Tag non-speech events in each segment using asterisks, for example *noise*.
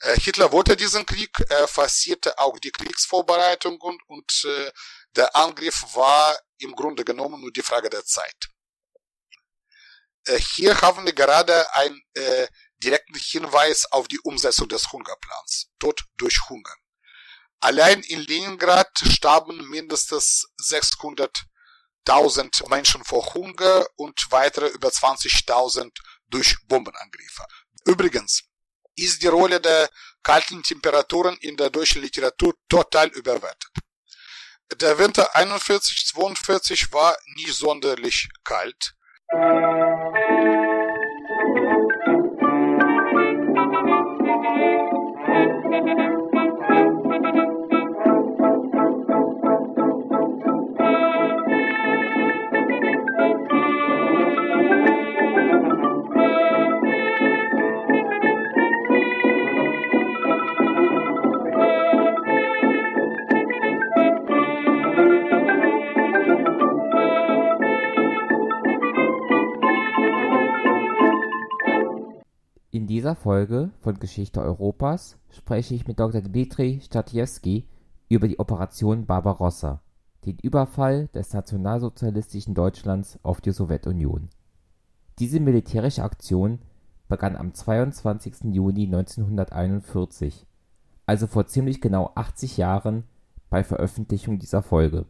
Äh, Hitler wollte diesen Krieg, er forcierte auch die Kriegsvorbereitungen und äh, der Angriff war im Grunde genommen nur die Frage der Zeit. Äh, hier haben wir gerade einen äh, direkten Hinweis auf die Umsetzung des Hungerplans. Tod durch Hunger. Allein in Leningrad starben mindestens 600.000 Menschen vor Hunger und weitere über 20.000 durch Bombenangriffe. Übrigens ist die Rolle der kalten Temperaturen in der deutschen Literatur total überwertet. Der Winter 41-42 war nicht sonderlich kalt. Dieser Folge von Geschichte Europas spreche ich mit Dr. Dmitri Statiewski über die Operation Barbarossa, den Überfall des nationalsozialistischen Deutschlands auf die Sowjetunion. Diese militärische Aktion begann am 22. Juni 1941, also vor ziemlich genau 80 Jahren bei Veröffentlichung dieser Folge.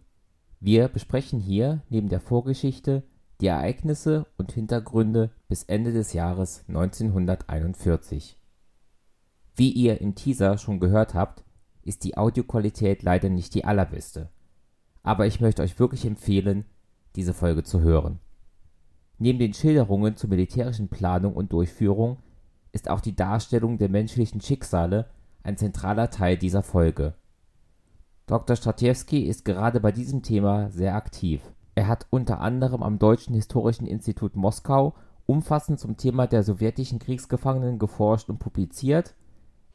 Wir besprechen hier neben der Vorgeschichte die Ereignisse und Hintergründe bis Ende des Jahres 1941. Wie ihr im Teaser schon gehört habt, ist die Audioqualität leider nicht die allerbeste, aber ich möchte euch wirklich empfehlen, diese Folge zu hören. Neben den Schilderungen zur militärischen Planung und Durchführung ist auch die Darstellung der menschlichen Schicksale ein zentraler Teil dieser Folge. Dr. Stratiewski ist gerade bei diesem Thema sehr aktiv er hat unter anderem am Deutschen Historischen Institut Moskau umfassend zum Thema der sowjetischen Kriegsgefangenen geforscht und publiziert.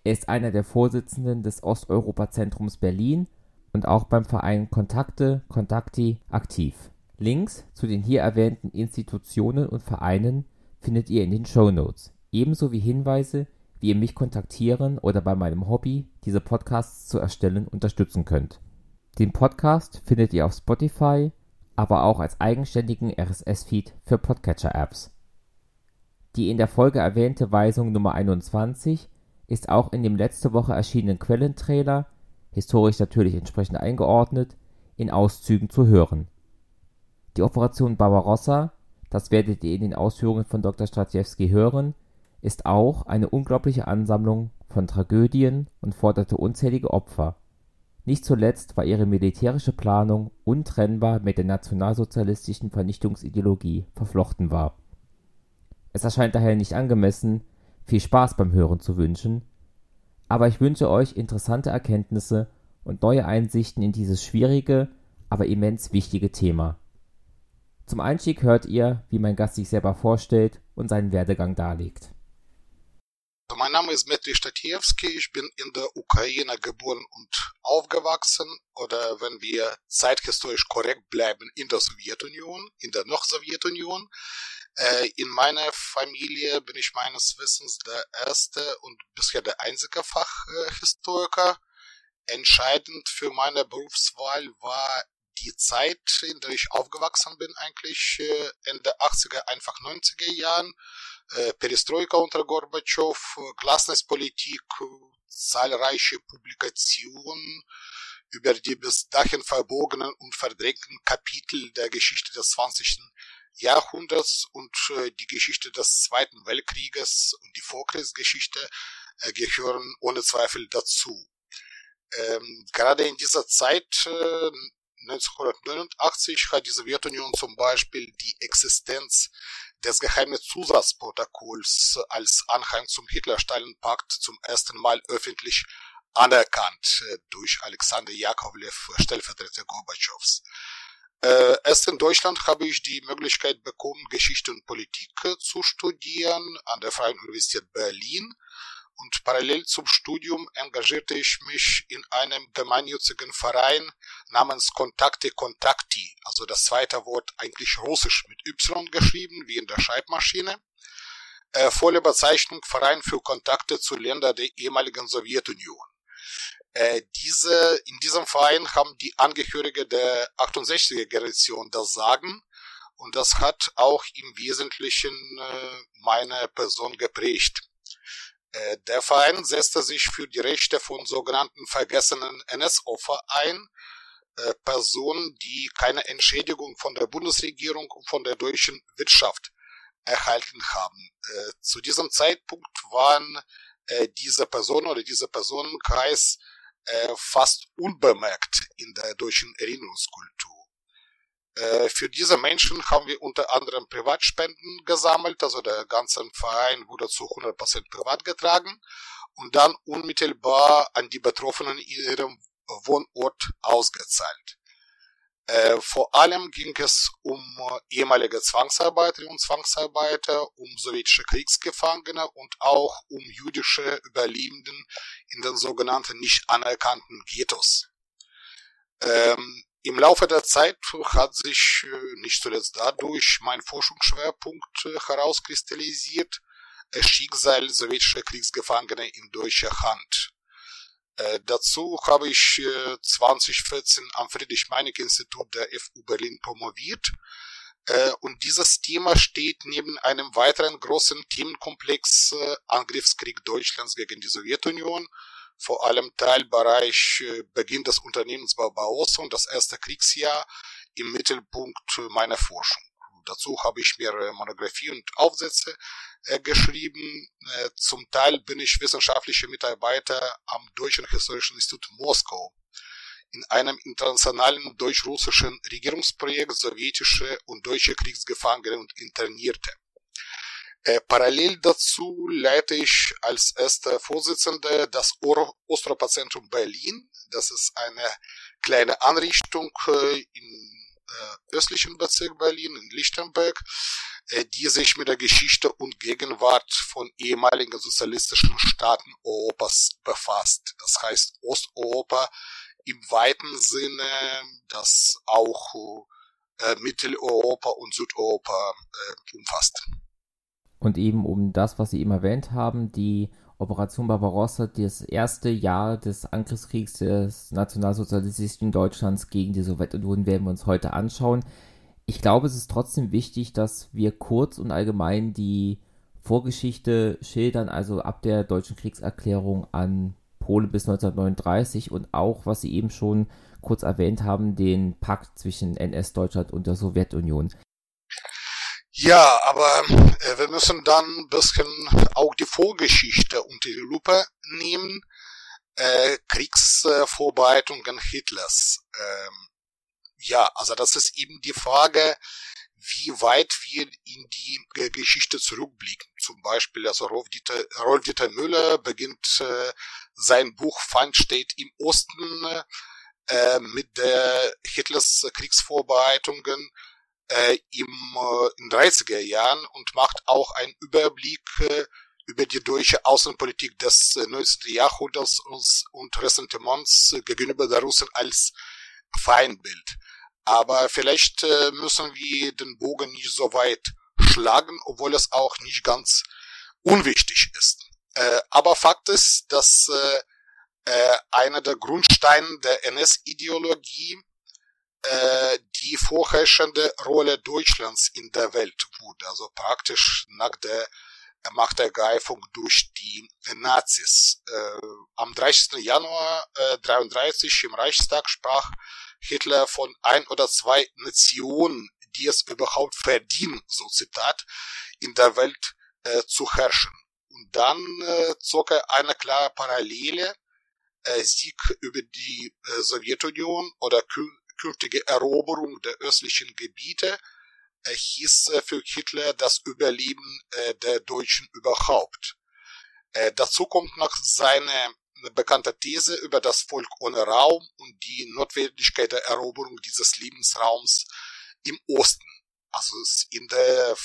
Er ist einer der Vorsitzenden des Osteuropa-Zentrums Berlin und auch beim Verein Kontakte (Kontakti) aktiv. Links zu den hier erwähnten Institutionen und Vereinen findet ihr in den Shownotes, ebenso wie Hinweise, wie ihr mich kontaktieren oder bei meinem Hobby, diese Podcasts zu erstellen, unterstützen könnt. Den Podcast findet ihr auf Spotify aber auch als eigenständigen RSS-Feed für Podcatcher-Apps. Die in der Folge erwähnte Weisung Nummer 21 ist auch in dem letzte Woche erschienenen Quellentrailer, historisch natürlich entsprechend eingeordnet, in Auszügen zu hören. Die Operation Barbarossa, das werdet ihr in den Ausführungen von Dr. Stratiewski hören, ist auch eine unglaubliche Ansammlung von Tragödien und forderte unzählige Opfer nicht zuletzt, weil ihre militärische Planung untrennbar mit der nationalsozialistischen Vernichtungsideologie verflochten war. Es erscheint daher nicht angemessen, viel Spaß beim Hören zu wünschen, aber ich wünsche euch interessante Erkenntnisse und neue Einsichten in dieses schwierige, aber immens wichtige Thema. Zum Einstieg hört ihr, wie mein Gast sich selber vorstellt und seinen Werdegang darlegt mein Name ist Dmitri Statiewski, ich bin in der Ukraine geboren und aufgewachsen oder wenn wir zeithistorisch korrekt bleiben, in der Sowjetunion, in der noch Sowjetunion. Äh, in meiner Familie bin ich meines Wissens der erste und bisher der einzige Fachhistoriker. Entscheidend für meine Berufswahl war die Zeit, in der ich aufgewachsen bin, eigentlich äh, Ende 80er, einfach 90er Jahren Äh, Perestroika unter Gorbatschow, Glasnestpolitik, zahlreiche Publikationen über die bis dahin verbogenen und verdrängten Kapitel der Geschichte des 20. Jahrhunderts und äh, die Geschichte des Zweiten Weltkrieges und die Vorkriegsgeschichte äh, gehören ohne Zweifel dazu. Ähm, gerade in dieser Zeit, äh, 1989, hat die Sowjetunion zum Beispiel die Existenz des geheimen Zusatzprotokolls als Anhang zum Hitler-Stalin-Pakt zum ersten Mal öffentlich anerkannt äh, durch Alexander Jakovlev, Stellvertreter Gorbatschows. Äh, erst in Deutschland habe ich die Möglichkeit bekommen, Geschichte und Politik äh, zu studieren an der Freien Universität Berlin und parallel zum Studium engagierte ich mich in einem gemeinnützigen Verein namens Kontakte Kontakti, also das zweite Wort eigentlich russisch mit Y geschrieben, wie in der Schreibmaschine. äh, volle Bezeichnung Verein für Kontakte zu Ländern der ehemaligen Sowjetunion. Äh, diese, in diesem Verein haben die Angehörige der 68er Generation das Sagen und das hat auch im Wesentlichen äh, meine Person geprägt. Äh, der Verein setzte sich für die Rechte von sogenannten vergessenen NS-Opfer ein, äh, Personen, die keine Entschädigung von der Bundesregierung und von der deutschen Wirtschaft erhalten haben. Äh, zu diesem Zeitpunkt waren diese Personen oder dieser Personenkreis fast unbemerkt in der deutschen Erinnerungskultur. Äh, für diese Menschen haben wir unter anderem Privatspenden gesammelt, also der ganze Verein wurde zu 100% privat getragen und dann unmittelbar an die Betroffenen in ihrem Wohnort ausgezahlt. Äh, vor allem ging es um äh, ehemalige Zwangsarbeiterinnen und Zwangsarbeiter, um sowjetische Kriegsgefangene und auch um jüdische Überlebenden in den sogenannten nicht anerkannten Ghettos. Ähm, Im Laufe der Zeit hat sich äh, nicht zuletzt dadurch mein Forschungsschwerpunkt äh, herauskristallisiert, Schicksal sowjetischer Kriegsgefangene in deutscher Hand. Äh, dazu habe ich äh, 2014 am Friedrich-Meinecke-Institut der FU Berlin promoviert. Und dieses Thema steht neben einem weiteren großen Themenkomplex Angriffskrieg Deutschlands gegen die Sowjetunion, vor allem Teilbereich äh, Beginn des Unternehmens Barbarossa und das erste Kriegsjahr im Mittelpunkt meiner Forschung. Dazu habe ich mehrere Monographien und Aufsätze äh, geschrieben. Äh, zum Teil bin ich wissenschaftlicher Mitarbeiter am Deutschen Historischen Institut Moskau in einem internationalen deutsch-russischen Regierungsprojekt sowjetische und deutsche Kriegsgefangene und Internierte. Äh, parallel dazu leite ich als erster Vorsitzender das Ostropazentrum Berlin. Das ist eine kleine Anrichtung äh, im äh, östlichen Bezirk Berlin, in Lichtenberg, die sich mit der Geschichte und Gegenwart von ehemaligen sozialistischen Staaten Europas befasst. Das heißt Osteuropa im weiten Sinne, das auch Mitteleuropa und Südeuropa umfasst. Und eben um das, was Sie eben erwähnt haben, die Operation Barbarossa, das erste Jahr des Angriffskriegs des nationalsozialistischen Deutschlands gegen die Sowjetunion, werden wir uns heute anschauen. Ich glaube, es ist trotzdem wichtig, dass wir kurz und allgemein die Vorgeschichte schildern, also ab der deutschen Kriegserklärung an Polen bis 1939 und auch, was Sie eben schon kurz erwähnt haben, den Pakt zwischen NS-Deutschland und der Sowjetunion. Ja, aber äh, wir müssen dann ein bisschen auch die Vorgeschichte unter die Lupe nehmen. Äh, Kriegsvorbereitungen Hitlers. Ähm, ja, also das ist eben die Frage, wie weit wir in die äh, Geschichte zurückblicken. Zum Beispiel, also Rolf Dieter, Rolf Dieter Müller beginnt äh, sein Buch Feind steht im Osten äh, mit der Hitlers Kriegsvorbereitungen äh, im, äh, in 30er Jahren und macht auch einen Überblick äh, über die deutsche Außenpolitik des äh, 19. Jahrhunderts und Ressentiments gegenüber der Russen als Feindbild. Aber vielleicht äh, müssen wir den Bogen nicht so weit schlagen, obwohl es auch nicht ganz unwichtig ist. Äh, aber Fakt ist, dass äh, äh, einer der Grundsteine der NS-Ideologie äh, die vorherrschende Rolle Deutschlands in der Welt wurde, also praktisch nach der Machtergreifung durch die Nazis. Äh, am 30. Januar äh, 33 im Reichstag sprach Hitler von ein oder zwei Nationen, die es überhaupt verdienen, so Zitat, in der Welt äh, zu herrschen. Und dann äh, zog er eine klare Parallele, äh, Sieg über die äh, Sowjetunion oder künftige Eroberung der östlichen Gebiete äh, hieß äh, für Hitler das Überleben äh, der Deutschen überhaupt. Dazu kommt noch seine bekannte These über das Volk ohne Raum und die Notwendigkeit der Eroberung dieses Lebensraums im Osten. Also in der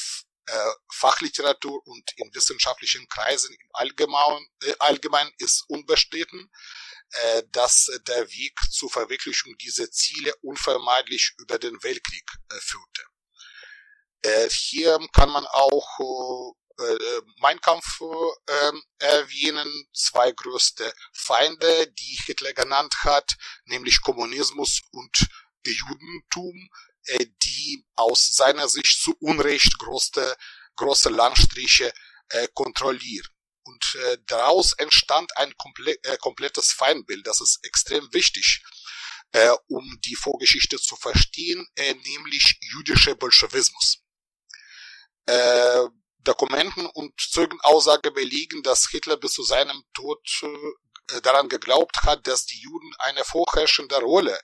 Fachliteratur und in wissenschaftlichen Kreisen im Allgemeinen, äh, allgemein ist unbestritten, äh, dass der Weg zur Verwirklichung dieser Ziele unvermeidlich über den Weltkrieg äh, führte. Äh, hier kann man auch äh, Mein Kampf äh, erwähnen, zwei größte Feinde, die Hitler genannt hat, nämlich Kommunismus und Judentum, äh, die aus seiner Sicht zu Unrecht große, große Landstriche äh, kontrollieren. Und äh, daraus entstand ein komple äh, komplettes Feindbild. Das ist extrem wichtig, äh, um die Vorgeschichte zu verstehen, äh, nämlich jüdischer Bolschewismus. Äh, Dokumenten und Zeugenaussage belegen, dass Hitler bis zu seinem Tod äh, daran geglaubt hat, dass die Juden eine vorherrschende Rolle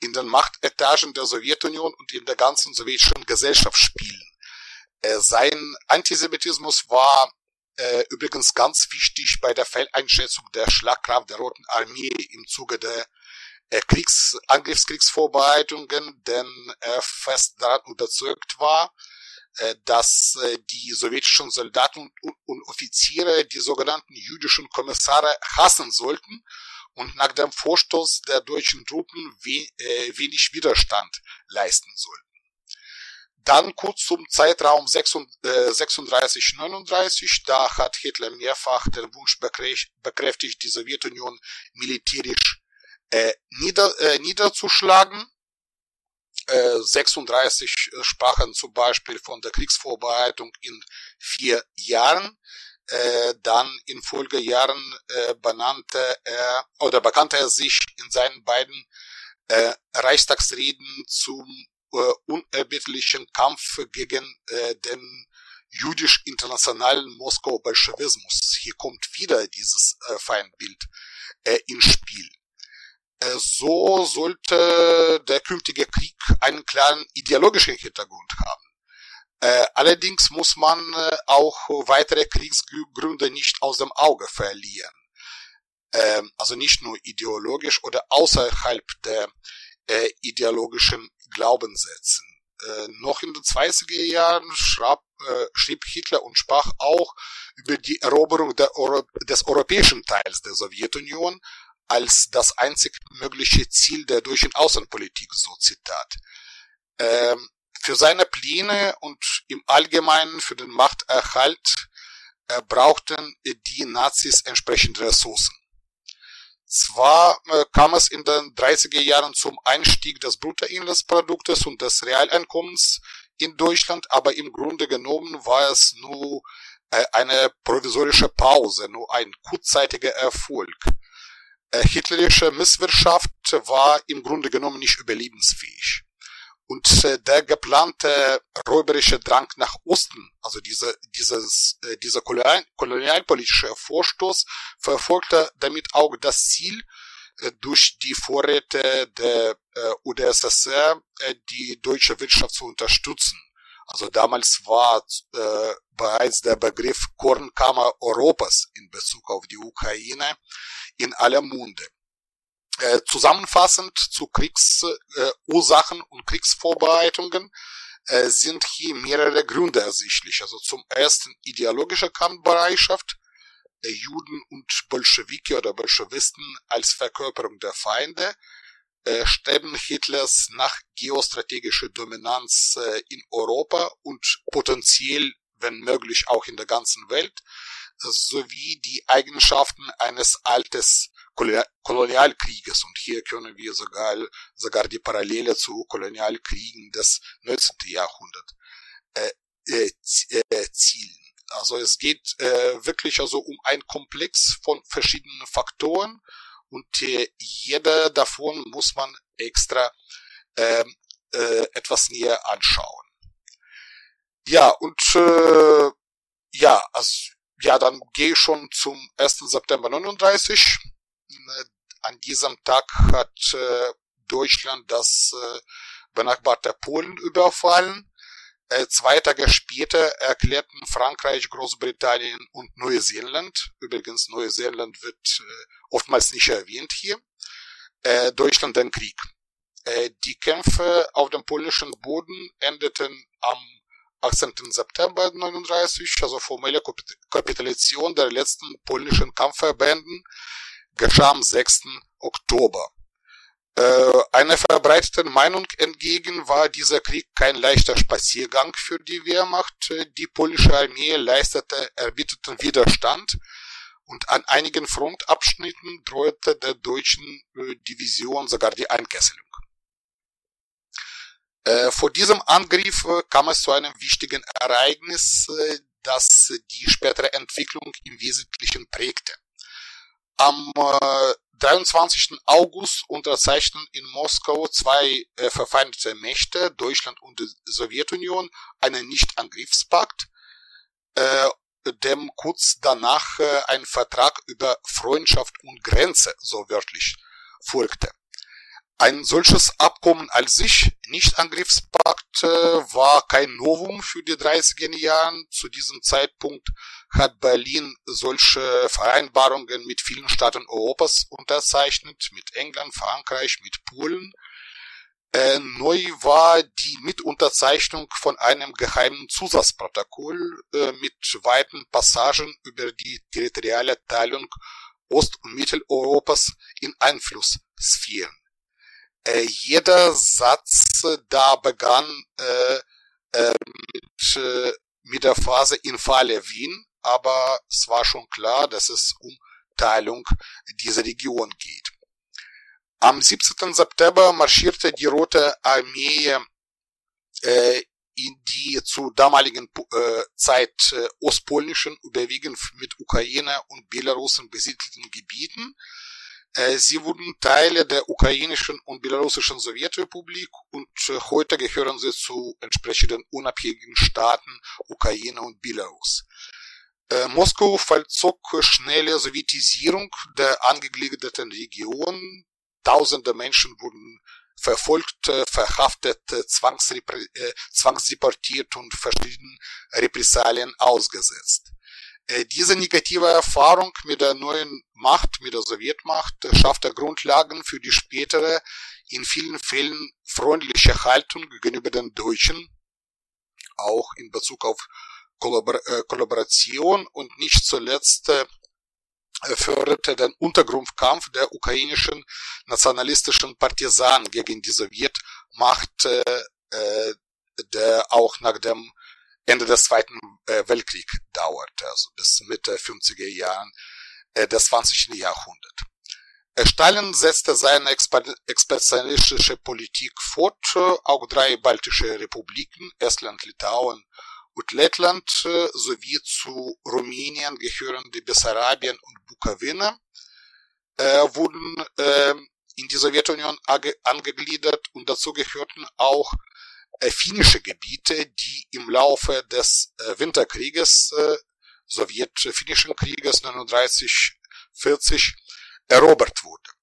in den Machtetagen der Sowjetunion und in der ganzen sowjetischen Gesellschaft spielen. Äh, sein Antisemitismus war äh, übrigens ganz wichtig bei der Feldeinschätzung der Schlagkraft der Roten Armee im Zuge der äh, Kriegs Angriffskriegsvorbereitungen, denn er fest daran überzeugt war, äh, dass äh, die sowjetischen Soldaten und, Offiziere die sogenannten jüdischen Kommissare hassen sollten und nach dem Vorstoß der deutschen Truppen we äh, wenig Widerstand leisten sollten. Dann kurz zum Zeitraum 36-39, da hat Hitler mehrfach den Wunsch bekräftigt, die Sowjetunion militärisch äh, nieder, äh, niederzuschlagen. Äh, 36 sprachen zum Beispiel von der Kriegsvorbereitung in vier Jahren. Äh, dann in Folgejahren äh, benannte er oder bekannte er sich in seinen beiden äh, Reichstagsreden zum äh, unerbittlichen Kampf gegen äh, den jüdisch-internationalen Moskau-Bolschewismus. Hier kommt wieder dieses äh, Feindbild äh, ins Spiel. Äh, so sollte der künftige Krieg einen klaren ideologischen Hintergrund haben. Äh, allerdings muss man äh, auch weitere Kriegsgründe nicht aus dem Auge verlieren. Ähm, also nicht nur ideologisch oder außerhalb der äh, ideologischen Glaubenssätzen. Äh, noch in den 20er Jahren schrieb, äh, schrieb Hitler und sprach auch über die Eroberung Euro des europäischen Teils der Sowjetunion als das einzig mögliche Ziel der deutschen Außenpolitik, so Zitat. Ähm, für seine Pläne und im Allgemeinen für den Machterhalt äh, brauchten die Nazis entsprechende Ressourcen. Zwar äh, kam es in den 30er Jahren zum Einstieg des Bruttoinlandsproduktes und des Realeinkommens in Deutschland, aber im Grunde genommen war es nur äh, eine provisorische Pause, nur ein kurzzeitiger Erfolg. Äh, hitlerische Misswirtschaft war im Grunde genommen nicht überlebensfähig. Und äh, der geplante räuberische Drang nach Osten, also diese, dieses, äh, dieser kolonial, kolonialpolitische Vorstoß, verfolgte damit auch das Ziel, äh, durch die Vorräte der äh, UdSSR äh, die deutsche Wirtschaft zu unterstützen. Also damals war äh, bereits der Begriff Kornkammer Europas in Bezug auf die Ukraine in aller Munde. Äh, zusammenfassend zu Kriegsursachen äh, und Kriegsvorbereitungen äh, sind hier mehrere Gründe ersichtlich. Also zum ersten ideologische Kampfbereitschaft, Juden und Bolschewiki oder Bolschewisten als Verkörperung der Feinde, äh, Streben Hitlers nach geostrategischer Dominanz äh, in Europa und potenziell, wenn möglich, auch in der ganzen Welt, sowie die Eigenschaften eines altes Kolonialkrieges. Und hier können wir sogar, sogar die Parallele zu Kolonialkriegen des 19. Jahrhunderts äh, äh, zielen. Also es geht äh, wirklich also um ein Komplex von verschiedenen Faktoren und äh, jeder davon muss man extra äh, äh, etwas näher anschauen. Ja, und äh, ja, also ja, dann gehe ich schon zum 1. September 39. An diesem Tag hat äh, Deutschland das äh, benachbarte Polen überfallen. Äh, zwei Tage später erklärten Frankreich, Großbritannien und Neuseeland, übrigens Neuseeland wird oftmals nicht erwähnt hier, Deutschland den Krieg. Die Kämpfe auf dem polnischen Boden endeten am 18. September 39, also formelle Kapitulation der letzten polnischen Kampfverbänden, geschah am 6. Oktober. Äh, einer verbreiteten Meinung entgegen war dieser Krieg kein leichter Spaziergang für die Wehrmacht. Die polnische Armee leistete erbitterten Widerstand und an einigen Frontabschnitten drohte der deutschen äh, Division sogar die Einkesselung. Äh, vor diesem Angriff kam es zu einem wichtigen Ereignis, das die spätere Entwicklung im Wesentlichen prägte. Am 23. August unterzeichnen in Moskau zwei äh, verfeindete Mächte, Deutschland und die Sowjetunion, einen Nichtangriffspakt, äh, dem kurz danach äh, ein Vertrag über Freundschaft und Grenze, so wörtlich, folgte. Ein solches Abkommen als sich, Nichtangriffspakt, äh, war kein Novum für die 30er Jahre. Zu diesem Zeitpunkt hat Berlin solche Vereinbarungen mit vielen Staaten Europas unterzeichnet, mit England, Frankreich, mit Polen. Äh, neu war die Mitunterzeichnung von einem geheimen Zusatzprotokoll äh, mit weiten Passagen über die territoriale Teilung Ost- und Mitteleuropas in Einflusssphären. Äh, jeder Satz da begann äh, äh, mit, äh, mit der Phase in Falle Wien, aber es war schon klar, dass es um Teilung dieser Region geht. Am 17. September marschierte die Rote Armee äh, in die zu damaligen äh, Zeit äh, ostpolnischen, überwiegend mit Ukraine und Belarusen besiedelten Gebieten. Äh, sie wurden Teile der ukrainischen und belarussischen Sowjetrepublik und äh, heute gehören sie zu entsprechenden unabhängigen Staaten Ukraine und Belarus. Äh, Moskau vollzog schnelle Sowjetisierung der angegliederten Region. Tausende Menschen wurden verfolgt, äh, verhaftet, äh, zwangsdeportiert und verschiedenen Repressalien ausgesetzt. Diese negative Erfahrung mit der neuen Macht, mit der Sowjetmacht, schaffte Grundlagen für die spätere, in vielen Fällen freundliche Haltung gegenüber den Deutschen, auch in Bezug auf Äh, Kollaboration und nicht zuletzt äh, förderte den Untergrundkampf der ukrainischen nationalistischen Partisanen gegen die Sowjetmacht, äh, der auch nach dem Ende des Zweiten Weltkriegs dauerte, also bis Mitte 50er Jahren des 20. Jahrhunderts. Stalin setzte seine expansionistische Politik fort, auch drei baltische Republiken, Estland, Litauen und Lettland sowie zu Rumänien gehörende Bessarabien und Bukawina äh, wurden äh, in die Sowjetunion angegliedert und dazu gehörten auch äh, finnische Gebiete, die im Laufe des äh, Winterkrieges, äh, sowjet-finnischen Krieges 39-40 erobert wurden.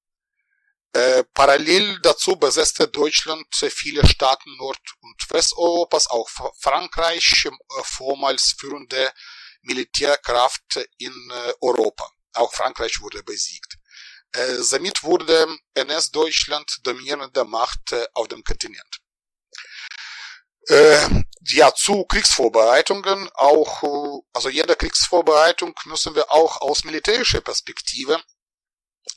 Äh, parallel dazu besetzte Deutschland viele Staaten Nord- und Westeuropas, auch Frankreich, äh, vormals führende Militärkraft in äh, Europa. Auch Frankreich wurde besiegt. Somit wurde NS-Deutschland dominierende Macht auf dem Kontinent. Äh, ja, zu Kriegsvorbereitungen auch, also jede Kriegsvorbereitung müssen wir auch aus militärischer Perspektive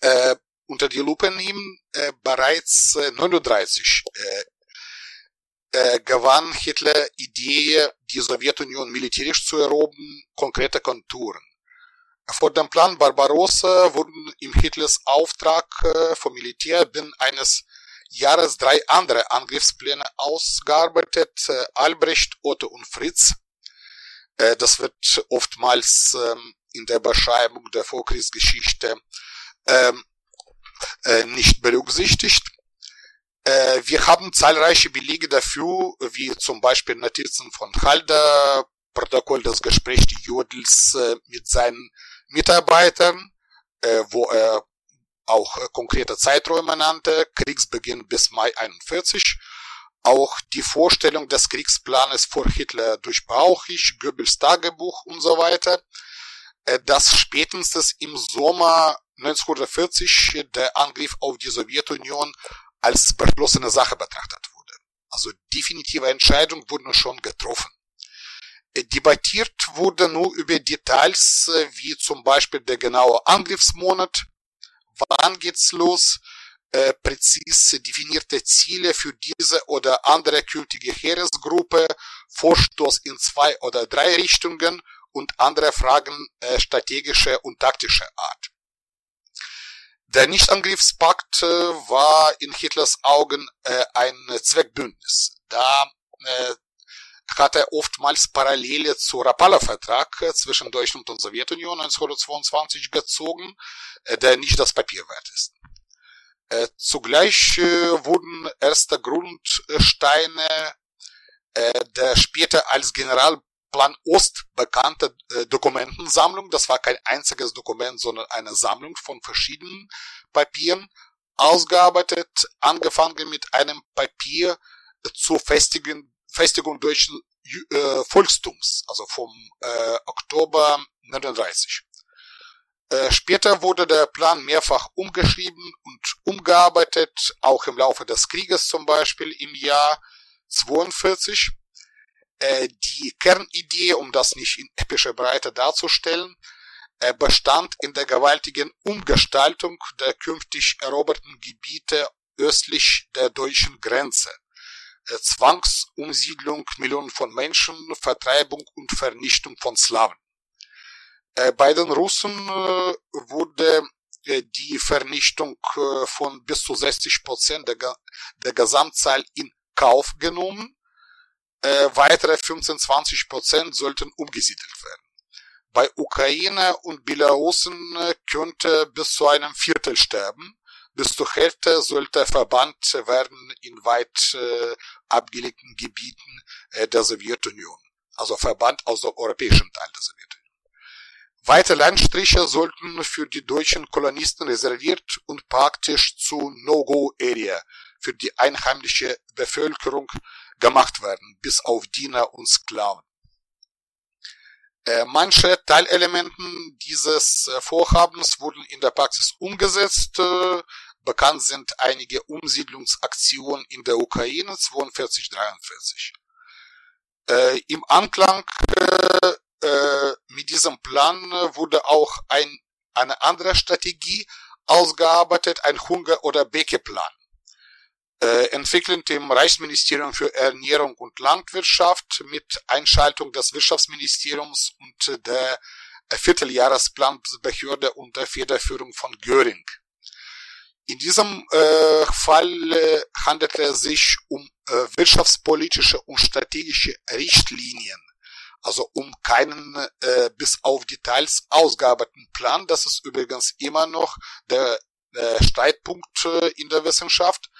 äh, unter die Lupe nehmen, äh, bereits äh, 39 äh, äh, gewann Hitler Idee, die Sowjetunion militärisch zu erobern, konkrete Konturen. Vor dem Plan Barbarossa wurden im Hitlers Auftrag äh, vom Militär binnen eines Jahres drei andere Angriffspläne ausgearbeitet, äh, Albrecht, Otto und Fritz. Das wird oftmals ähm, in der Beschreibung der Vorkriegsgeschichte ähm, äh, nicht berücksichtigt. Äh, wir haben zahlreiche Belege dafür, wie zum Beispiel Notizen von Halder, Protokoll des Gesprächs Jodels äh, mit seinen Mitarbeitern, wo er auch konkrete Zeiträume nannte, Kriegsbeginn bis Mai 41, auch die Vorstellung des Kriegsplanes vor Hitler durch Bauchich, Goebbels Tagebuch und so weiter, äh, das spätestens im Sommer 1940 der Angriff auf die Sowjetunion als beschlossene Sache betrachtet wurde. Also definitive Entscheidungen wurden schon getroffen. Äh, debattiert wurde nur über Details, äh, wie zum Beispiel der genaue Angriffsmonat, wann geht's los, äh, präzise definierte Ziele für diese oder andere künftige Heeresgruppe, Vorstoß in zwei oder drei Richtungen und andere Fragen strategischer und taktischer Art. Der Nichtangriffspakt äh, war in Hitlers Augen äh, ein Zweckbündnis. Da äh, hat er oftmals Parallele zu Rapallo-Vertrag äh, zwischen Deutschland und Sowjetunion 1922 gezogen, äh, der nicht das Papier wert ist. Zugleich wurden erste Grundsteine der später als Generalplan Ost bekannte Dokumentensammlung, das war kein einziges Dokument, sondern eine Sammlung von verschiedenen Papieren, ausgearbeitet, angefangen mit einem Papier zur Festigung Festigung deutschen äh, Volkstums, also vom äh, Oktober 39. Äh, später wurde der Plan mehrfach umgeschrieben und umgearbeitet, auch im Laufe des Krieges zum Beispiel im Jahr 42. Äh, die Kernidee, um das nicht in epischer Breite darzustellen, äh, bestand in der gewaltigen Umgestaltung der künftig eroberten Gebiete östlich der deutschen Grenze äh, Zwangsumsiedlung Millionen von Menschen, Vertreibung und Vernichtung von Slawen. Äh, bei den Russen äh, wurde die Vernichtung von bis zu 60 Prozent der, der Gesamtzahl in Kauf genommen. Weitere 15-20 Prozent sollten umgesiedelt werden. Bei Ukraine und Belarusen könnte bis zu einem Viertel sterben bis zur Hälfte sollte verbannt werden in weit äh, abgelegten Gebieten äh, der Sowjetunion. Also verbannt aus dem europäischen Teil der Sowjetunion. Weite Landstriche sollten für die deutschen Kolonisten reserviert und praktisch zu No-Go-Area für die einheimische Bevölkerung gemacht werden, bis auf Diener und Sklaven. Äh, manche Teilelementen dieses äh, Vorhabens wurden in der Praxis umgesetzt. Äh, bekannt sind einige Umsiedlungsaktionen in der Ukraine 42-43. Im Anklang mit diesem Plan wurde auch ein, eine andere Strategie ausgearbeitet, ein Hunger- oder Bäckeplan äh, entwickelnd im Reichsministerium für Ernährung und Landwirtschaft mit Einschaltung des Wirtschaftsministeriums und der Vierteljahresplanbehörde unter Federführung von Göring. In diesem äh, Fall äh, handelte es sich um äh, wirtschaftspolitische und strategische Richtlinien, also um keinen äh, bis auf Details ausgearbeiteten Plan. Das ist übrigens immer noch der äh, Streitpunkt äh, in der Wissenschaft.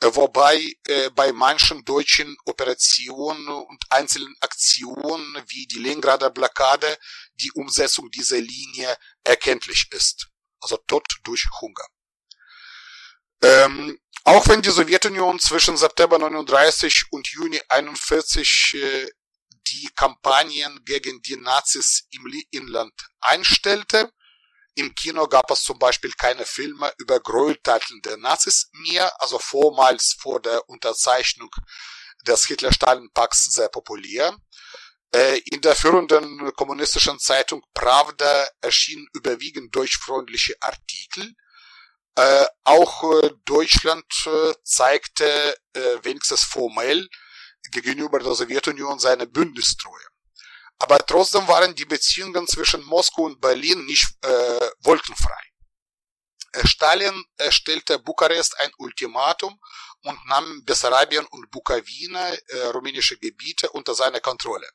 Wobei äh, bei manchen deutschen Operationen und einzelnen Aktionen wie die Leningrader Blockade die Umsetzung dieser Linie erkenntlich ist. Also Tod durch Hunger. Ähm, auch wenn die Sowjetunion zwischen September 39 und Juni 41 äh, die Kampagnen gegen die Nazis im Inland einstellte, im Kino gab es zum Beispiel keine Filme über Gräueltaten der Nazis mehr, also vormals vor der Unterzeichnung des Hitler-Stalin-Pakts sehr populär. Äh, in der führenden kommunistischen Zeitung Pravda erschienen überwiegend deutschfreundliche Artikel. Äh, auch äh, Deutschland zeigte wenigstens formell gegenüber der Sowjetunion seine Bündnistreue. Aber trotzdem waren die Beziehungen zwischen Moskau und Berlin nicht äh, wolkenfrei. Äh, Stalin stellte Bukarest ein Ultimatum und nahm Bessarabien und Bukawina, äh, rumänische Gebiete, unter seine Kontrolle.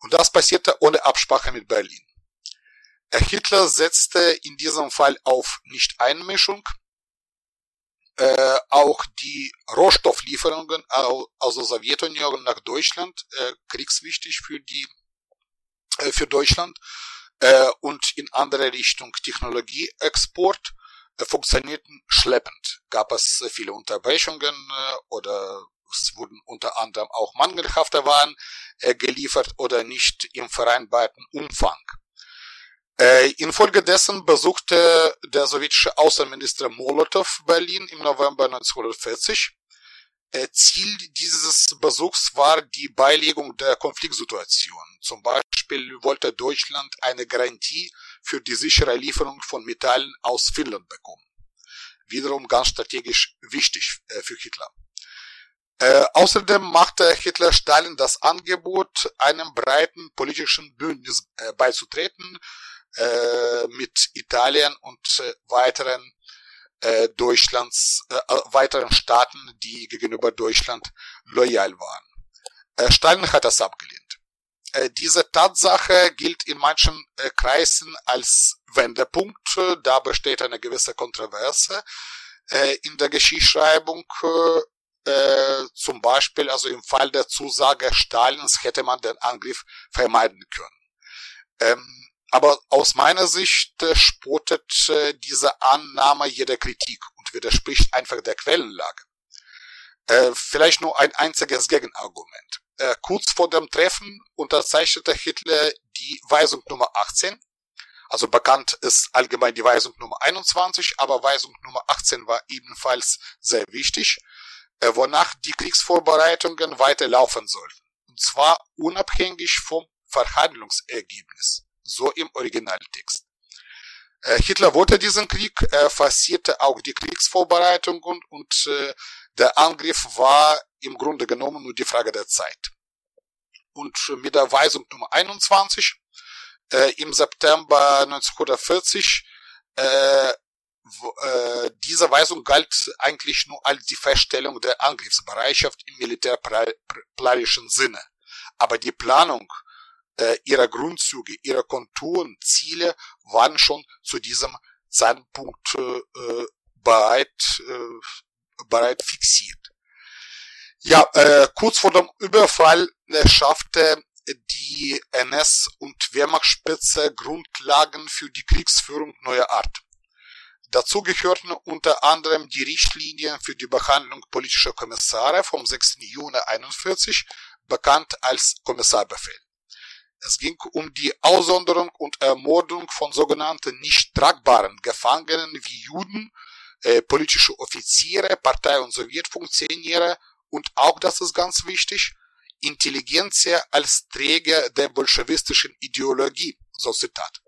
Und das passierte ohne Absprache mit Berlin. Hitler setzte in diesem Fall auf Nicht-Einmischung. Äh, auch die Rohstofflieferungen aus der Sowjetunion nach Deutschland, äh, kriegswichtig für die äh, für Deutschland äh, und in andere Richtung Technologieexport äh, funktionierten schleppend. Gab es viele Unterbrechungen äh, oder es wurden unter anderem auch mangelhafte Waren äh, geliefert oder nicht im vereinbarten Umfang. Äh, infolgedessen besuchte der sowjetische Außenminister Molotow Berlin im November 1940 Ziel dieses Besuchs war die Beilegung der Konfliktsituation. Zum Beispiel wollte Deutschland eine Garantie für die sichere Lieferung von Metallen aus Finnland bekommen. wiederum ganz strategisch wichtig äh, für Hitler. Äh, außerdem machte Hitler Stalin das Angebot, einem breiten politischen Bündnis äh, beizutreten äh, mit Italien und äh, weiteren äh, Deutschlands, äh, weiteren Staaten, die gegenüber Deutschland loyal waren. Äh, Stalin hat das abgelehnt. Äh, diese Tatsache gilt in manchen äh, Kreisen als Wendepunkt. Da besteht eine gewisse Kontroverse äh, in der Geschichtsschreibung. Äh, zum Beispiel, also im Fall der Zusage Stalins hätte man den Angriff vermeiden können. Ähm, aber aus meiner Sicht äh, spotet äh, diese Annahme jeder Kritik und widerspricht einfach der Quellenlage. Äh, vielleicht nur ein einziges Gegenargument. Kurz vor dem Treffen unterzeichnete Hitler die Weisung Nummer 18. Also bekannt ist allgemein die Weisung Nummer 21, aber Weisung Nummer 18 war ebenfalls sehr wichtig wonach die Kriegsvorbereitungen weiterlaufen sollten. Und zwar unabhängig vom Verhandlungsergebnis, so im Originaltext. Äh, Hitler wollte diesen Krieg, er forcierte auch die Kriegsvorbereitungen und äh, der Angriff war im Grunde genommen nur die Frage der Zeit. Und mit der Weisung Nummer 21 äh, im September 1940 äh, äh, diese Weisung galt eigentlich nur als die Feststellung der Angriffsbereitschaft im militärplanischen Sinne. Aber die Planung äh, ihrer Grundzüge, ihrer Konturen, Ziele waren schon zu diesem Zeitpunkt äh, bereit, äh, bereit fixiert. Ja, äh, kurz vor dem Überfall äh, schaffte die NS- und Wehrmachtsspitze Grundlagen für die Kriegsführung neuer Art. Dazu gehörten unter anderem die Richtlinien für die Behandlung politischer Kommissare vom 6. Juni 1941, bekannt als Kommissarbefehl. Es ging um die Aussonderung und Ermordung von sogenannten nicht tragbaren Gefangenen wie Juden, äh, politische Offiziere, Partei- und Sowjetfunktionäre und auch, das ist ganz wichtig, Intelligenzia als Träger der bolschewistischen Ideologie, so Zitat.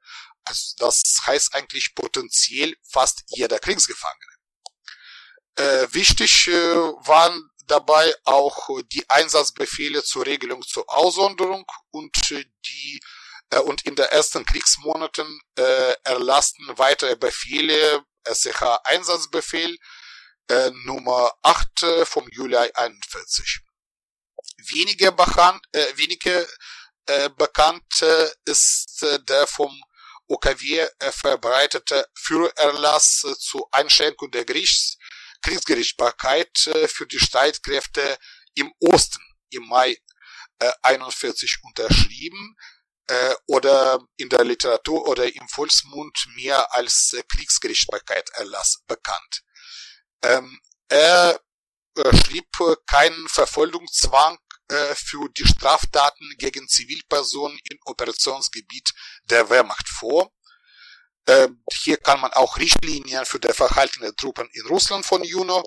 Also das heißt eigentlich potenziell fast jeder Kriegsgefangene. Äh, wichtig äh, waren dabei auch die Einsatzbefehle zur Regelung zur Aussonderung und äh, die äh, und in den ersten Kriegsmonaten äh, erlassten weitere Befehle, SCH Einsatzbefehl äh, Nummer 8 äh, vom Juli 41. Wenige bekannt, äh, wenige äh, bekannt äh, ist äh, der vom OKW verbreitete Führerlass zur Einschränkung der Gerichts Kriegsgerichtsbarkeit äh, für die Streitkräfte im Osten im Mai 41 äh, unterschrieben äh, oder in der Literatur oder im Volksmund mehr als Kriegsgerichtsbarkeit Erlass bekannt. Ähm, er schrieb keinen Verfolgungszwang für die Straftaten gegen Zivilpersonen im Operationsgebiet der Wehrmacht vor. Äh, hier kann man auch Richtlinien für das Verhalten der Truppen in Russland von Juno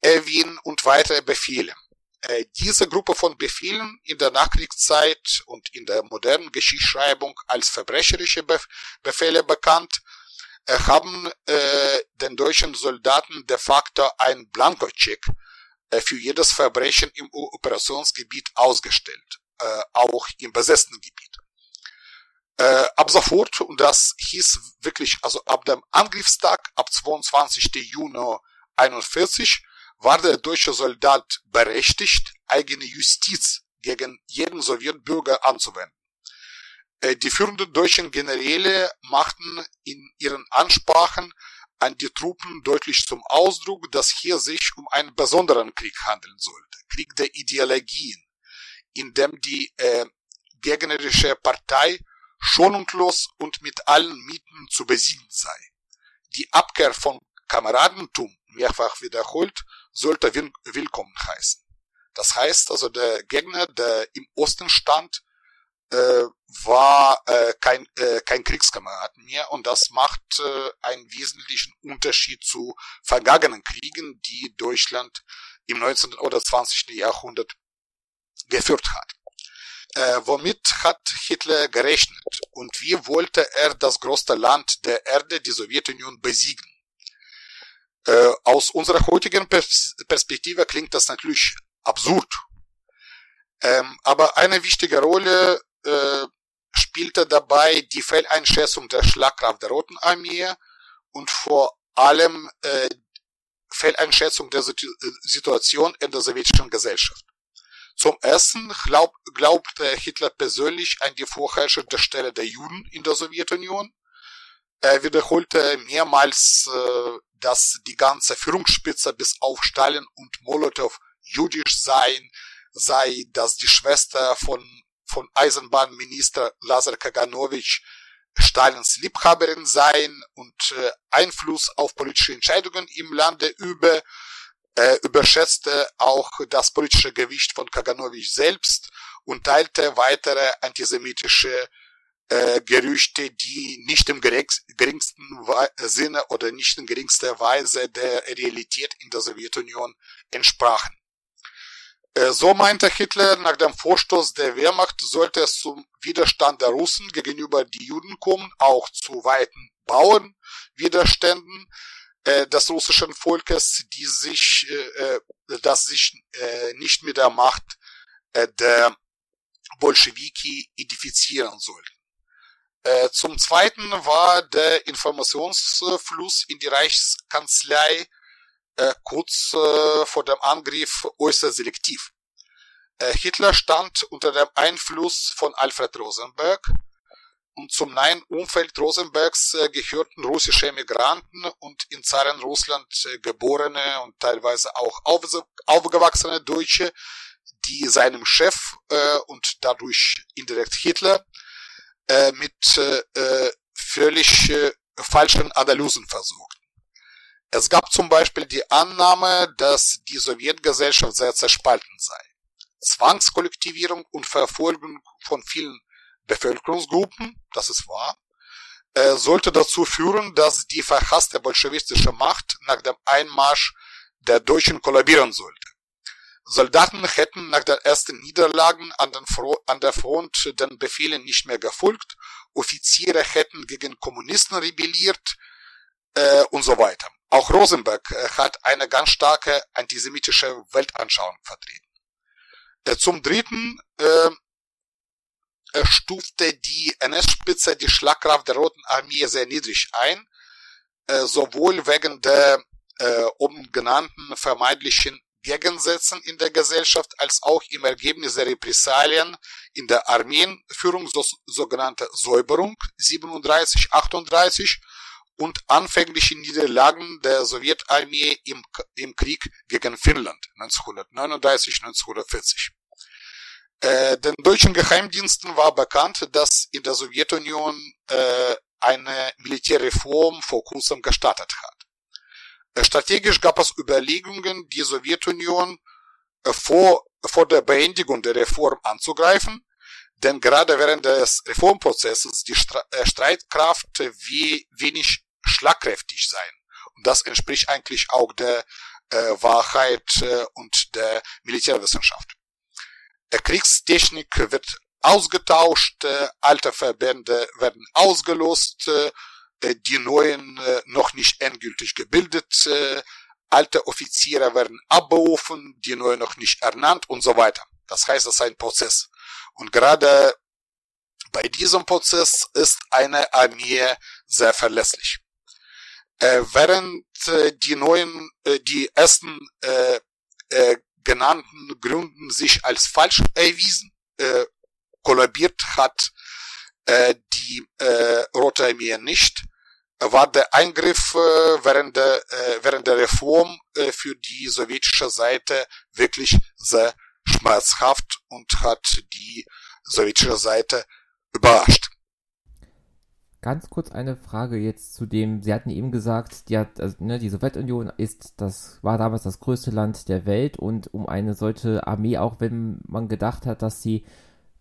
erwähnen und weitere Befehle. Äh, diese Gruppe von Befehlen in der Nachkriegszeit und in der modernen Geschichtsschreibung als verbrecherische Befehle bekannt, haben den deutschen Soldaten de facto ein Blankocheck äh, für jedes Verbrechen im Operationsgebiet ausgestellt, äh, auch im besetzten Gebiet. Äh, ab sofort, und das hieß wirklich, also ab dem Angriffstag, ab 22. Juni 41, war der deutsche Soldat berechtigt, eigene Justiz gegen jeden Sowjetbürger anzuwenden. Die führenden deutschen Generäle machten in ihren Ansprachen an die Truppen deutlich zum Ausdruck, dass hier sich um einen besonderen Krieg handeln sollte, Krieg der Ideologien, in dem die äh, gegnerische Partei schonungslos und mit allen Mieten zu besiegen sei. Die Abkehr von Kameradentum, mehrfach wiederholt, sollte willkommen heißen. Das heißt also, der Gegner, der im Osten stand, äh, war äh, kein, äh, kein Kriegskamerad mehr und das macht äh, einen wesentlichen Unterschied zu vergangenen Kriegen, die Deutschland im 19. oder 20. Jahrhundert geführt hat. Äh, womit hat Hitler gerechnet und wie wollte er das größte Land der Erde, die Sowjetunion, besiegen? Äh, aus unserer heutigen Pers Perspektive klingt das natürlich absurd. Ähm, aber eine wichtige Rolle äh, spielte dabei die Fehleinschätzung der Schlagkraft der Roten Armee und vor allem äh, Fehleinschätzung der Situation in der sowjetischen Gesellschaft. Zum ersten glaub, glaubte Hitler persönlich an die vorherrschende Stelle der Juden in der Sowjetunion. Er wiederholte mehrmals, äh, dass die ganze Führungsspitze bis auf Stalin und Molotow jüdisch seien, sei, dass die Schwester von, von Eisenbahnminister Lazar Kaganovich Stalins Liebhaberin seien und äh, Einfluss auf politische Entscheidungen im Lande über, äh, überschätzte auch das politische Gewicht von Kaganovich selbst und teilte weitere antisemitische äh, Gerüchte, die nicht im geringsten Sinne oder nicht in geringster Weise der Realität in der Sowjetunion entsprachen. Äh, so meinte Hitler, nach dem Vorstoß der Wehrmacht sollte es zum Widerstand der Russen gegenüber die Juden kommen, auch zu weiten Bauernwiderständen äh, des russischen Volkes, die sich, äh, das sich nicht mit der Macht der Bolschewiki identifizieren sollten. Zum Zweiten war der Informationsfluss in die Reichskanzlei äh, kurz äh, vor dem Angriff äußerst selektiv. Äh, Hitler stand unter dem Einfluss von Alfred Rosenberg und zum nahen Umfeld Rosenbergs äh, gehörten russische Emigranten und in Zarenrussland äh, geborene und teilweise auch aufgewachsene Deutsche, die seinem Chef äh, und dadurch indirekt Hitler mit völlig falschen Analysen versorgt. Es gab zum Beispiel die Annahme, dass die Sowjetgesellschaft sehr zerspalten sei. Zwangskollektivierung und Verfolgung von vielen Bevölkerungsgruppen, das ist wahr, äh, sollte dazu führen, dass die verhasste bolschewistische Macht nach dem Einmarsch der Deutschen kollabieren sollte. Soldaten hätten nach der ersten Niederlagen an, an, der Front den Befehlen nicht mehr gefolgt, Offiziere hätten gegen Kommunisten rebelliert äh, und so weiter. Auch Rosenberg äh, hat eine ganz starke antisemitische Weltanschauung vertreten. Äh, zum Dritten äh, stufte die NS-Spitze die Schlagkraft der Roten Armee sehr niedrig ein, äh, sowohl wegen der äh, oben genannten vermeidlichen Gegensätzen in der Gesellschaft als auch im Ergebnis der Repressalien in der Armeenführung, so, sogenannte Säuberung 37, 38 und anfängliche Niederlagen der Sowjetarmee im, im Krieg gegen Finnland 1939, 1940. Äh, den deutschen Geheimdiensten war bekannt, dass in der Sowjetunion äh, eine Militärreform vor kurzem gestartet hat. Äh, strategisch gab es Überlegungen, die Sowjetunion äh, vor, vor der Beendigung der Reform anzugreifen, denn gerade während des Reformprozesses die äh, Streitkraft wie wenig schlagkräftig sein. Und das entspricht eigentlich auch der Wahrheit und der Militärwissenschaft. Kriegstechnik wird ausgetauscht, äh, alte Verbände werden ausgelost, äh, die neuen äh, noch nicht endgültig gebildet, äh, alte Offiziere werden abberufen, die neuen noch nicht ernannt und so weiter. Das heißt, das ist ein Prozess. Und gerade bei diesem Prozess ist eine Armee sehr verlässlich. Äh, während äh, die neuen, äh, die ersten äh, äh, genannten Gründen sich als falsch erwiesen, äh, kollabiert hat äh, die äh, Rote Armee nicht, war der Eingriff äh, während, der, äh, während der Reform äh, für die sowjetische Seite wirklich sehr schmerzhaft und hat die sowjetische Seite überrascht. Ganz kurz eine Frage jetzt zu dem, Sie hatten eben gesagt, die, hat, also, ne, die Sowjetunion ist das, war damals das größte Land der Welt und um eine solche Armee, auch wenn man gedacht hat, dass sie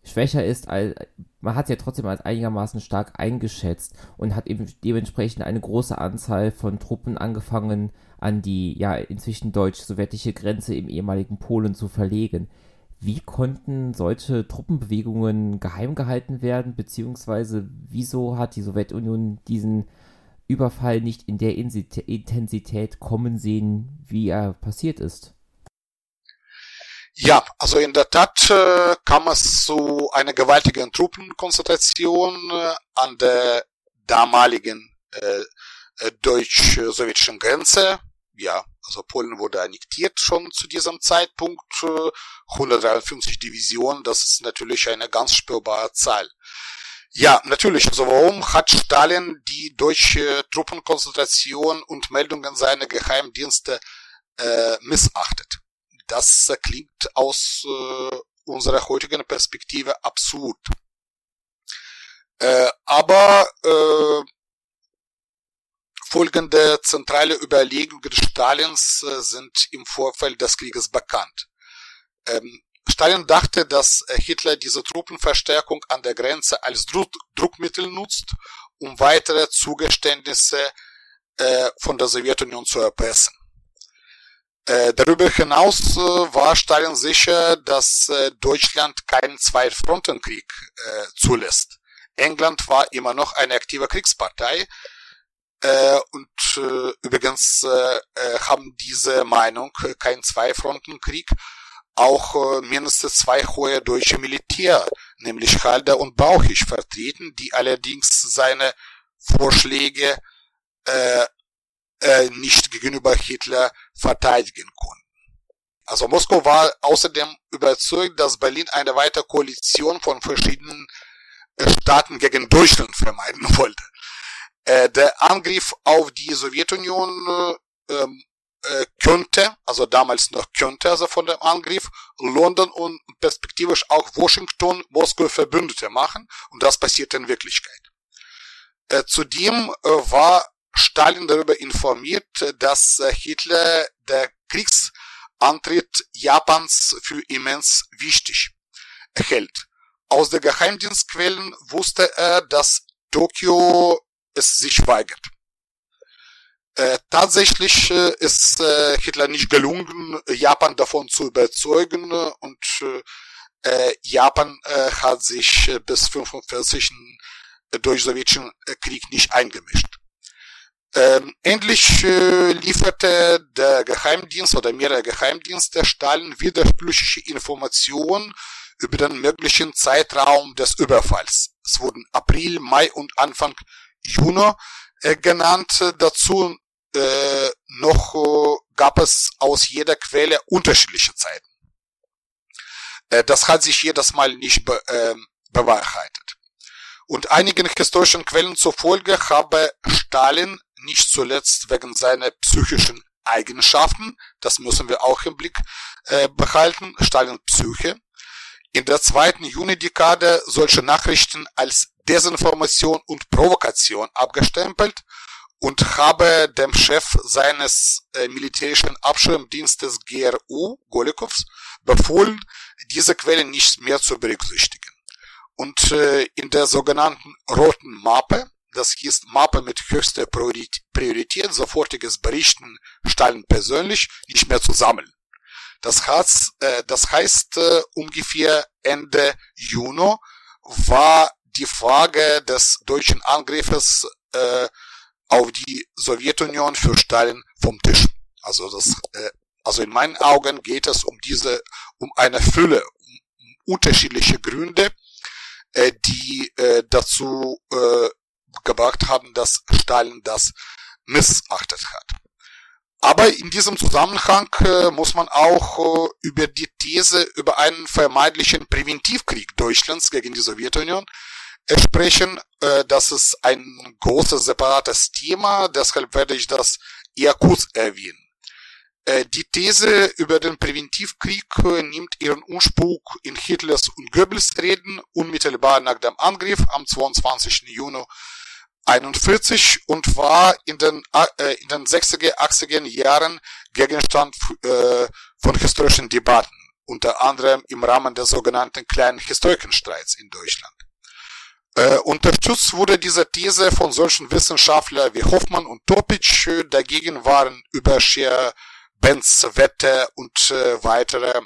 schwächer ist, als, man hat sie ja trotzdem als einigermaßen stark eingeschätzt und hat eben dementsprechend eine große Anzahl von Truppen angefangen, an die ja inzwischen deutsch-sowjetische Grenze im ehemaligen Polen zu verlegen. Wie konnten solche Truppenbewegungen geheim gehalten werden, beziehungsweise wieso hat die Sowjetunion diesen Überfall nicht in der Intensität kommen sehen, wie er passiert ist? Ja, also in der Tat äh, kam es zu einer gewaltigen Truppenkonzentration äh, an der damaligen äh, äh deutsch-sowjetischen Grenze. Ja, also Polen wurde annektiert schon zu diesem Zeitpunkt. Äh, 153 Divisionen, das ist natürlich eine ganz spürbare Zahl. Ja, natürlich. Also warum hat Stalin die deutsche Truppenkonzentration und Meldungen seiner Geheimdienste äh, missachtet? Das äh, klingt aus äh, unserer heutigen Perspektive absurd. Äh, aber äh, folgende zentrale Überlegungen Stalins äh, sind im Vorfeld des Krieges bekannt. Ähm, Stalin dachte, dass äh, Hitler diese Truppenverstärkung an der Grenze als Druck Druckmittel nutzt, um weitere Zugeständnisse äh, von der Sowjetunion zu erpressen. Darüber hinaus war Stalin sicher, dass Deutschland keinen Zweifrontenkrieg zulässt. England war immer noch eine aktive Kriegspartei äh, und äh, übrigens äh, äh haben diese Meinung, äh, kein Zweifrontenkrieg, auch äh, mindestens zwei hohe deutsche Militär, nämlich Halder und Bauchich, vertreten, die allerdings seine Vorschläge äh, äh, nicht gegenüber Hitler verteidigen konnten. Also Moskau war außerdem überzeugt, dass Berlin eine weitere Koalition von verschiedenen äh, Staaten gegen Deutschland vermeiden *laughs* wollte. Äh, der Angriff auf die Sowjetunion äh, ähm, äh, könnte, also damals noch könnte, also von dem Angriff, London und perspektivisch auch Washington, Moskau Verbündete machen und das passierte in Wirklichkeit. Äh, zudem äh, war Stalin darüber informiert, dass äh, Hitler der Kriegsantritt Japans für immens wichtig hält. Aus den Geheimdienstquellen wusste er, dass Tokio es sich weigert. Äh, tatsächlich äh, ist äh, Hitler nicht gelungen, Japan davon zu überzeugen und äh, Japan äh, hat sich äh, bis 45 durch sowjetischen Krieg nicht eingemischt. Ähm, endlich äh, lieferte der Geheimdienst oder mehrere Geheimdienste Stalin widersprüchliche Informationen über den möglichen Zeitraum des Überfalls. Es wurden April, Mai und Anfang Juni äh, genannt. Dazu äh, noch äh, gab es aus jeder Quelle unterschiedliche Zeiten. Äh, das hat sich jedes Mal nicht be, äh, bewahrheitet. Und einigen historischen Quellen zufolge habe Stalin nicht zuletzt wegen seiner psychischen Eigenschaften, das müssen wir auch im Blick äh, behalten, Stalin Psyche, in der zweiten Juni-Dekade solche Nachrichten als Desinformation und Provokation abgestempelt und habe dem Chef seines äh, militärischen Abschirmdienstes GRU, Golikows, befohlen, diese Quelle nicht mehr zu berücksichtigen. Und äh, in der sogenannten roten Mappe, das hieß Mappe mit höchster Priorität, sofortiges Berichten Stalin persönlich, nicht mehr zu sammeln. Das heißt, äh, das heißt äh, ungefähr Ende Juni war die Frage des deutschen Angriffes äh, auf die Sowjetunion für Stalin vom Tisch. Also das, äh, also in meinen Augen geht es um diese, um eine Fülle, um, unterschiedliche Gründe, äh, die äh, dazu äh, gebracht haben, dass Stalin das missachtet hat. Aber in diesem Zusammenhang äh, muss man auch äh, über die These über einen vermeintlichen Präventivkrieg Deutschlands gegen die Sowjetunion sprechen. Äh, das ist ein großes separates Thema, deshalb werde ich das eher kurz erwähnen. Äh, die These über den Präventivkrieg äh, nimmt ihren Ursprung in Hitlers und Goebbels Reden unmittelbar nach dem Angriff am 22. Juni 41 und war in den, äh, in den 60er, 80er Jahren Gegenstand äh, von historischen Debatten, unter anderem im Rahmen des sogenannten kleinen Historikerstreits in Deutschland. Äh, unterstützt wurde diese These von solchen Wissenschaftlern wie Hoffmann und Topic. Dagegen waren Überscher, Benz, Wette und äh, weitere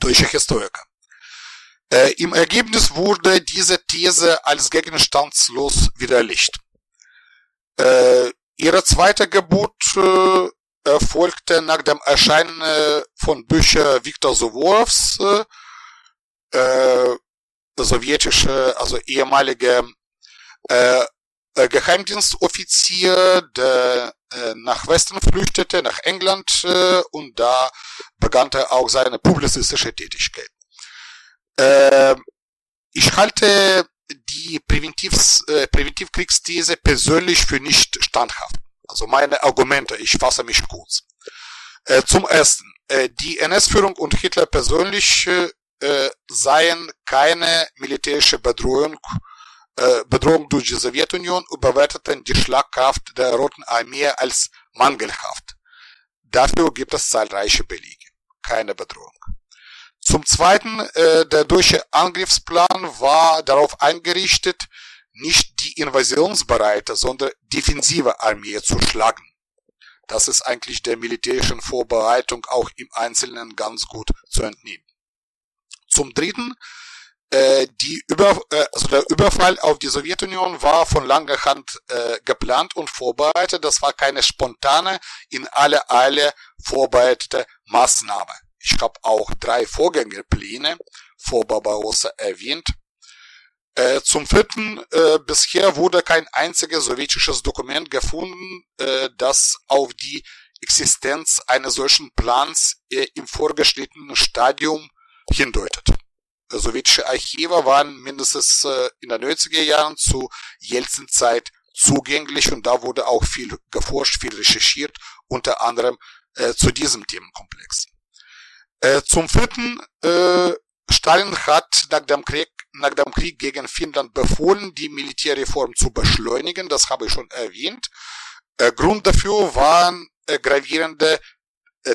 deutsche Historiker. Äh, Im Ergebnis wurde diese These als gegenstandslos widerlegt. Äh, ihre zweite Geburt äh, erfolgte nach dem Erscheinen äh, von Büchern Viktor Suvorovs, äh, sowjetische, also ehemalige äh, Geheimdienstoffizier, der äh, nach Westen flüchtete, nach England, äh, und da begann er auch seine publizistische Tätigkeit. Äh, ich halte die Präventivs, äh, Präventivkriegsthese persönlich für nicht standhaft. Also meine Argumente, ich fasse mich kurz. Äh, zum ersten, äh, die NS-Führung und Hitler persönlich äh, seien keine militärische Bedrohung äh, Bedrohung durch die Sowjetunion überwerteten die Schlagkraft der Roten Armee als mangelhaft. Dafür gibt es zahlreiche Belege. Keine Bedrohung. Zum Zweiten, äh, der deutsche Angriffsplan war darauf eingerichtet, nicht die invasionsbereite, sondern defensive Armee zu schlagen. Das ist eigentlich der militärischen Vorbereitung auch im Einzelnen ganz gut zu entnehmen. Zum Dritten, äh, die Über, äh, also der Überfall auf die Sowjetunion war von langer Hand äh, geplant und vorbereitet. Das war keine spontane, in alle Eile vorbereitete Maßnahme. Ich habe auch drei Vorgängerpläne vor Barbarossa erwähnt. Äh, zum vierten, äh, bisher wurde kein einziges sowjetisches Dokument gefunden, äh, das auf die Existenz eines solchen Plans äh, im vorgeschrittenen Stadium hindeutet sowjetische Archive waren mindestens äh, in den 90er Jahren zu Jelzin-Zeit zugänglich und da wurde auch viel geforscht, viel recherchiert, unter anderem äh, zu diesem Themenkomplex. Äh, zum vierten, Stalin hat nach dem Krieg nach dem Krieg gegen Finnland befohlen, die Militärreform zu beschleunigen, das habe ich schon erwähnt. Äh, Grund dafür waren gravierende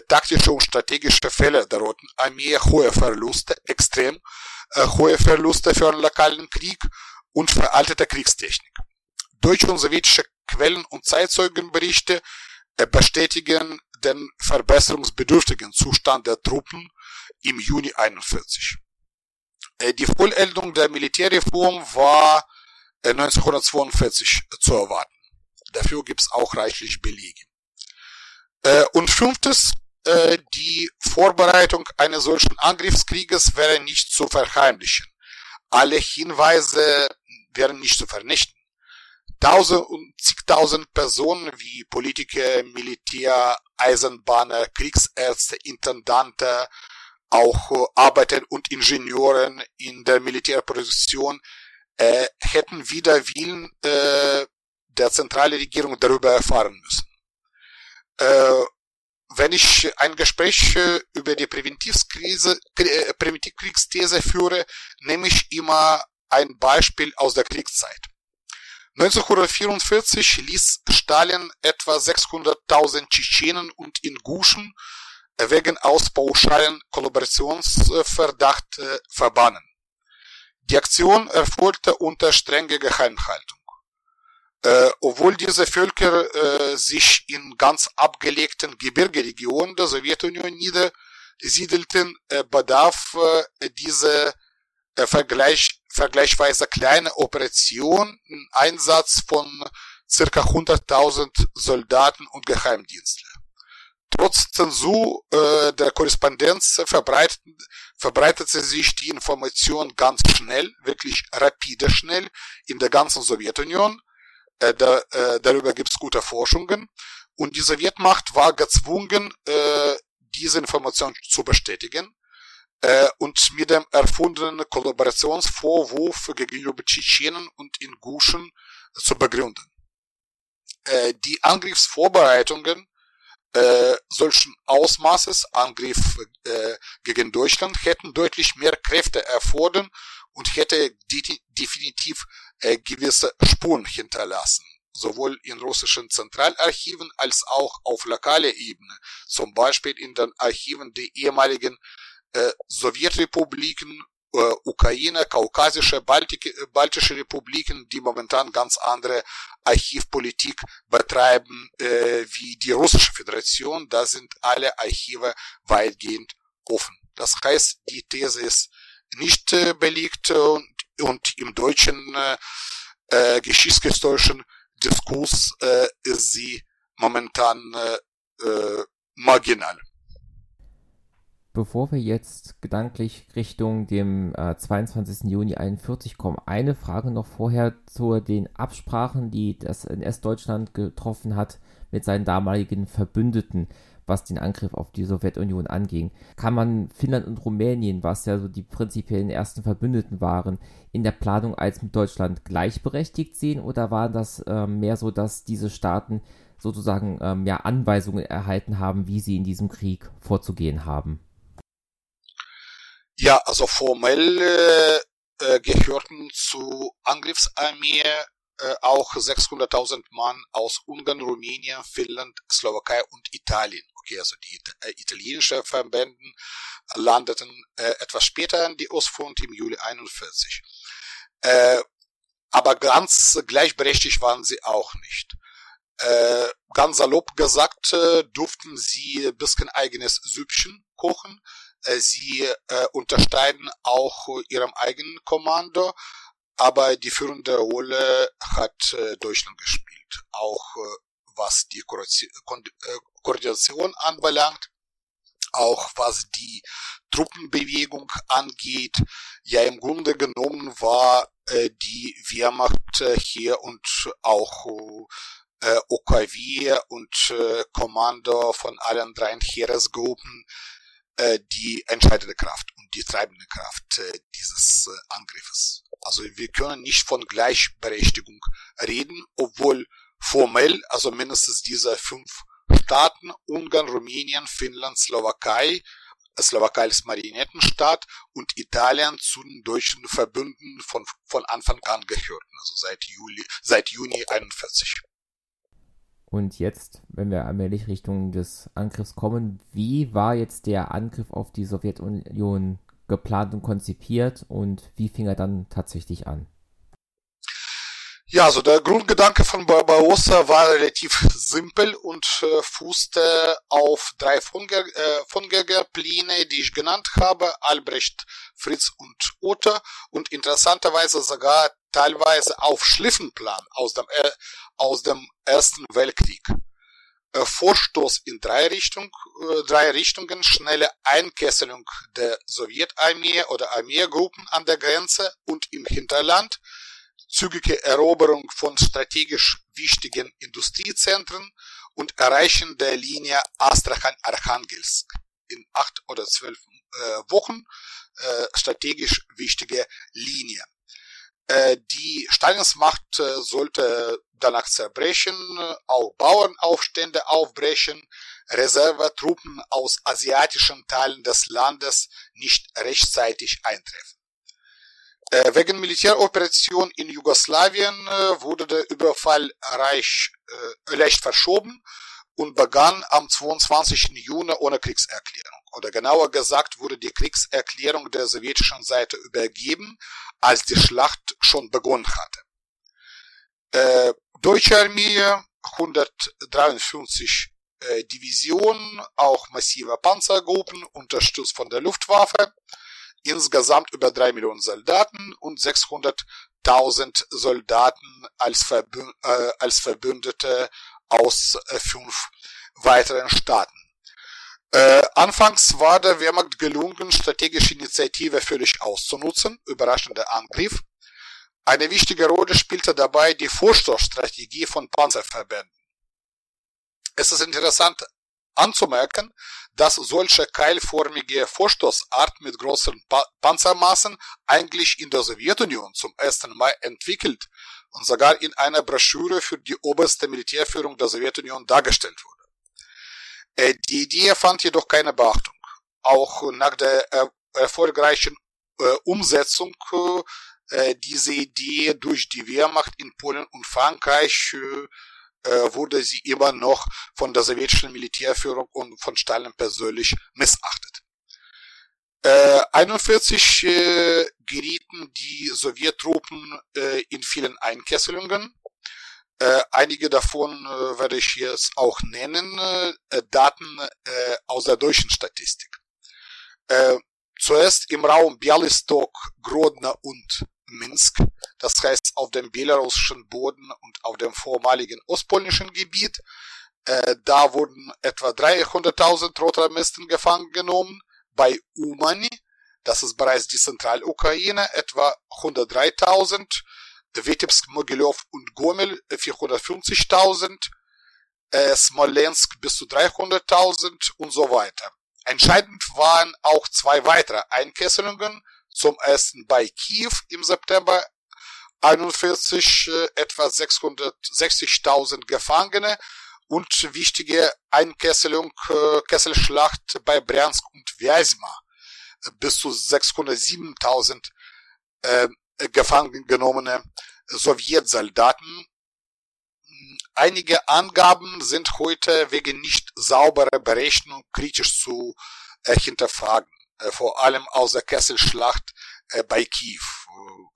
taktische und strategische Fälle der Roten Armee, hohe Verluste, extrem äh, hohe Verluste für einen lokalen Krieg und veraltete Kriegstechnik. Deutsche und sowjetische Quellen und Zeitzeugenberichte äh, bestätigen den verbesserungsbedürftigen Zustand der Truppen im Juni 41. Äh, die Vollendung der Militärreform war 1942 äh, zu erwarten. Dafür gibt's auch reichlich Belege. Äh, und fünftes, äh, die Vorbereitung eines solchen Angriffskrieges wäre nicht zu verheimlichen. Alle Hinweise wären nicht zu vernichten. Tausend und zigtausend Personen wie Politiker, Militär, Eisenbahner, Kriegsärzte, Intendante, auch Arbeiter und Ingenieuren in der Militärproduktion äh, hätten wider Willen äh, der zentrale Regierung darüber erfahren müssen. Äh, wenn ich ein Gespräch äh, über die Präventivkrise, äh, Präventivkriegsthese führe, nehme ich immer ein Beispiel aus der Kriegszeit. 1944 ließ Stalin etwa 600.000 Tschetschenen und Inguschen wegen auspauschalen Kollaborationsverdacht verbannen. Die Aktion erfolgte unter strenger Geheimhaltung. Äh, obwohl diese Völker äh, sich in ganz abgelegten Gebirgeregionen der Sowjetunion niedersiedelten, äh, bedarf äh, diese äh, Vergleich, vergleichsweise kleine Operation Einsatz von circa 100.000 Soldaten und Geheimdienstler. Trotz Zensur äh, der Korrespondenz verbreitet, verbreitete sich die Information ganz schnell, wirklich rapide schnell in der ganzen Sowjetunion äh, da, äh, darüber gibt es gute Forschungen. Und die Sowjetmacht war gezwungen, äh, diese Information zu bestätigen äh, und mit dem erfundenen Kollaborationsvorwurf gegenüber Tschetschenen und Inguschen zu begründen. Äh, die Angriffsvorbereitungen äh, solchen Ausmaßes, Angriff äh, gegen Deutschland, hätten deutlich mehr Kräfte erfordern und hätte definitiv äh, gewisse Spuren hinterlassen, sowohl in russischen Zentralarchiven als auch auf lokaler Ebene, zum Beispiel in den Archiven der ehemaligen äh, Sowjetrepubliken, äh, Ukraine, kaukasische, Baltik, baltische Republiken, die momentan ganz andere Archivpolitik betreiben äh, wie die russische Föderation. Da sind alle Archive weitgehend offen. Das heißt, die These ist nicht äh, belegt und und im deutschen äh, äh, geschichtshistorischen Diskurs äh, ist sie momentan äh, marginal. Bevor wir jetzt gedanklich Richtung dem äh, 22. Juni 41 kommen, eine Frage noch vorher zu den Absprachen, die das NS-Deutschland getroffen hat mit seinen damaligen Verbündeten, was den Angriff auf die Sowjetunion anging. Kann man Finnland und Rumänien, was ja so die prinzipiellen ersten Verbündeten waren, in der Planung als mit Deutschland gleichberechtigt sehen oder war das äh, mehr so, dass diese Staaten sozusagen ähm, ja Anweisungen erhalten haben, wie sie in diesem Krieg vorzugehen haben? Ja, also formell äh, gehörten zu Angriffsarmee äh, auch 600.000 Mann aus Ungarn, Rumänien, Finnland, Slowakei und Italien. Okay, also die äh, italienischen Verbänden landeten äh, etwas später in die Ostfront im Juli 41. Äh, aber ganz gleichberechtigt waren sie auch nicht. Äh, ganz salopp gesagt, äh, durften sie ein bisschen eigenes Süppchen kochen äh, sie äh, untersteigen auch ihrem eigenen Kommando, aber die führende Rolle hat äh, Deutschland gespielt, auch äh, was die äh, Koordination anbelangt, auch was die Truppenbewegung angeht. Ja, im Grunde genommen war die Wehrmacht hier und auch äh, OKW und Kommando von allen drei Heeresgruppen die entscheidende Kraft und die treibende Kraft dieses Angriffes. Also wir können nicht von Gleichberechtigung reden, obwohl formell, also mindestens diese fünf Staaten, Ungarn, Rumänien, Finnland, Slowakei, Slowakei als Marionettenstaat und Italien zu den deutschen Verbünden von, von Anfang an gehörten, also seit Juli, seit Juni 41. Und jetzt, wenn wir allmählich Richtung des Angriffs kommen, wie war jetzt der Angriff auf die Sowjetunion geplant und konzipiert und wie fing er dann tatsächlich an? Ja, also der Grundgedanke von Barbarossa war relativ simpel und äh, fußte auf drei Pläne, äh, die ich genannt habe, Albrecht, Fritz und Otto und interessanterweise sogar teilweise auf Schliffenplan aus dem, äh, aus dem Ersten Weltkrieg. Äh, Vorstoß in drei, Richtung, äh, drei Richtungen, schnelle Einkesselung der Sowjetarmee oder Armeegruppen an der Grenze und im Hinterland, zügige Eroberung von strategisch wichtigen Industriezentren und Erreichen der Linie Astrachan-Archangelsk in acht oder zwölf äh, Wochen äh, strategisch wichtige Linie. Äh, die Stalinsmacht äh, sollte danach zerbrechen, auch Bauernaufstände aufbrechen, Reservetruppen aus asiatischen Teilen des Landes nicht rechtzeitig eintreffen. Äh, wegen Militäroperation in Jugoslawien wurde der Überfall reich, leicht verschoben und begann am 22. Juni ohne Kriegserklärung. Oder genauer gesagt wurde die Kriegserklärung der sowjetischen Seite übergeben, als die Schlacht schon begonnen hatte. Äh, Deutsche Armee 153 äh, Divisionen, auch massive Panzergruppen, unterstützt von der Luftwaffe, insgesamt über drei Millionen Soldaten und 600.000 Soldaten als, Verbü äh, als Verbündete aus äh, fünf weiteren Staaten. Äh, anfangs war der Wehrmacht gelungen, strategische Initiative völlig auszunutzen, überraschender Angriff. Eine wichtige Rolle spielte dabei die Vorstoßstrategie von Panzerverbänden. Es ist interessant anzumerken, dass solche keilförmige Vorstoßart mit großen pa Panzermassen eigentlich in der Sowjetunion zum ersten Mal entwickelt und sogar in einer Broschüre für die oberste Militärführung der Sowjetunion dargestellt wurde. Äh, die Idee fand jedoch keine Beachtung. Auch nach der äh, erfolgreichen äh, Umsetzung dieser Idee durch die Wehrmacht in Polen und Frankreich wurde sie immer noch von der sowjetischen Militärführung und von Stalin persönlich missachtet. Äh, 41 äh, gerieten die Sowjettruppen äh, in vielen Einkesselungen. Äh, einige davon äh, werde ich jetzt auch nennen, äh, Daten äh, aus der deutschen Statistik. Äh, zuerst im Raum Bialystok, Grodno und Minsk, das heißt auf dem belarussischen Boden und auf dem vormaligen ostpolnischen Gebiet. Äh, da wurden etwa 300.000 Rotarmisten gefangen genommen. Bei Umani, das ist bereits die Zentralukraine, etwa 103.000. Vitebsk, Mogilov und Gomel 450.000. Äh, Smolensk bis zu 300.000 und so weiter. Entscheidend waren auch zwei weitere Einkesselungen. Zum ersten bei Kiew im September 41 äh, etwa 660.000 Gefangene und wichtige Einkesselung, äh, Kesselschlacht bei Bryansk und Vyazma bis zu 607.000 äh, gefangen genommene Sowjetsoldaten. Einige Angaben sind heute wegen nicht sauberer Berechnung kritisch zu äh, hinterfragen, äh, vor allem aus der Kesselschlacht äh, bei Kiew.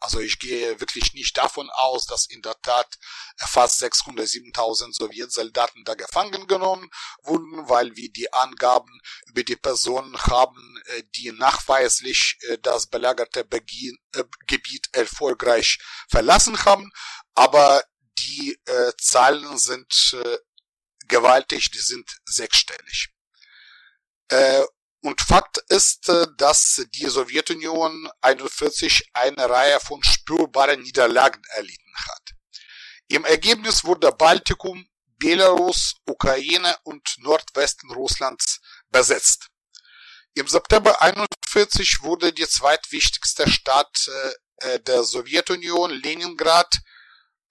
Also ich gehe wirklich nicht davon aus, dass in der Tat fast 607.000 Sowjetsoldaten da gefangen genommen wurden, weil wir die Angaben über die Personen haben, äh, die nachweislich äh, das belagerte Gebiet erfolgreich verlassen haben. Aber die Zahlen sind gewaltig, die sind sechsstellig. Und Fakt ist, äh, dass die Sowjetunion 41 eine Reihe von spürbaren Niederlagen erlitten hat. Im Ergebnis wurde Baltikum, Belarus, Ukraine und Nordwesten Russlands besetzt. Im September 41 wurde die zweitwichtigste Stadt äh, der Sowjetunion, Leningrad,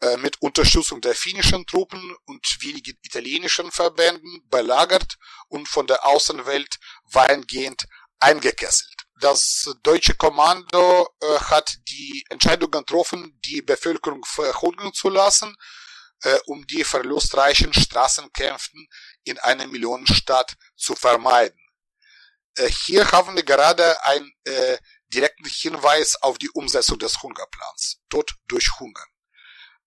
äh, mit Unterstützung der finnischen Truppen und wenigen italienischen Verbänden belagert und von der Außenwelt weitgehend eingekesselt. Das deutsche Kommando äh, hat die Entscheidung getroffen, die Bevölkerung verhungern zu lassen, äh, um die verlustreichen Straßenkämpfen in einer Millionenstadt zu vermeiden. Äh, hier haben wir gerade einen äh, direkten Hinweis auf die Umsetzung des Hungerplans. Tod durch Hunger.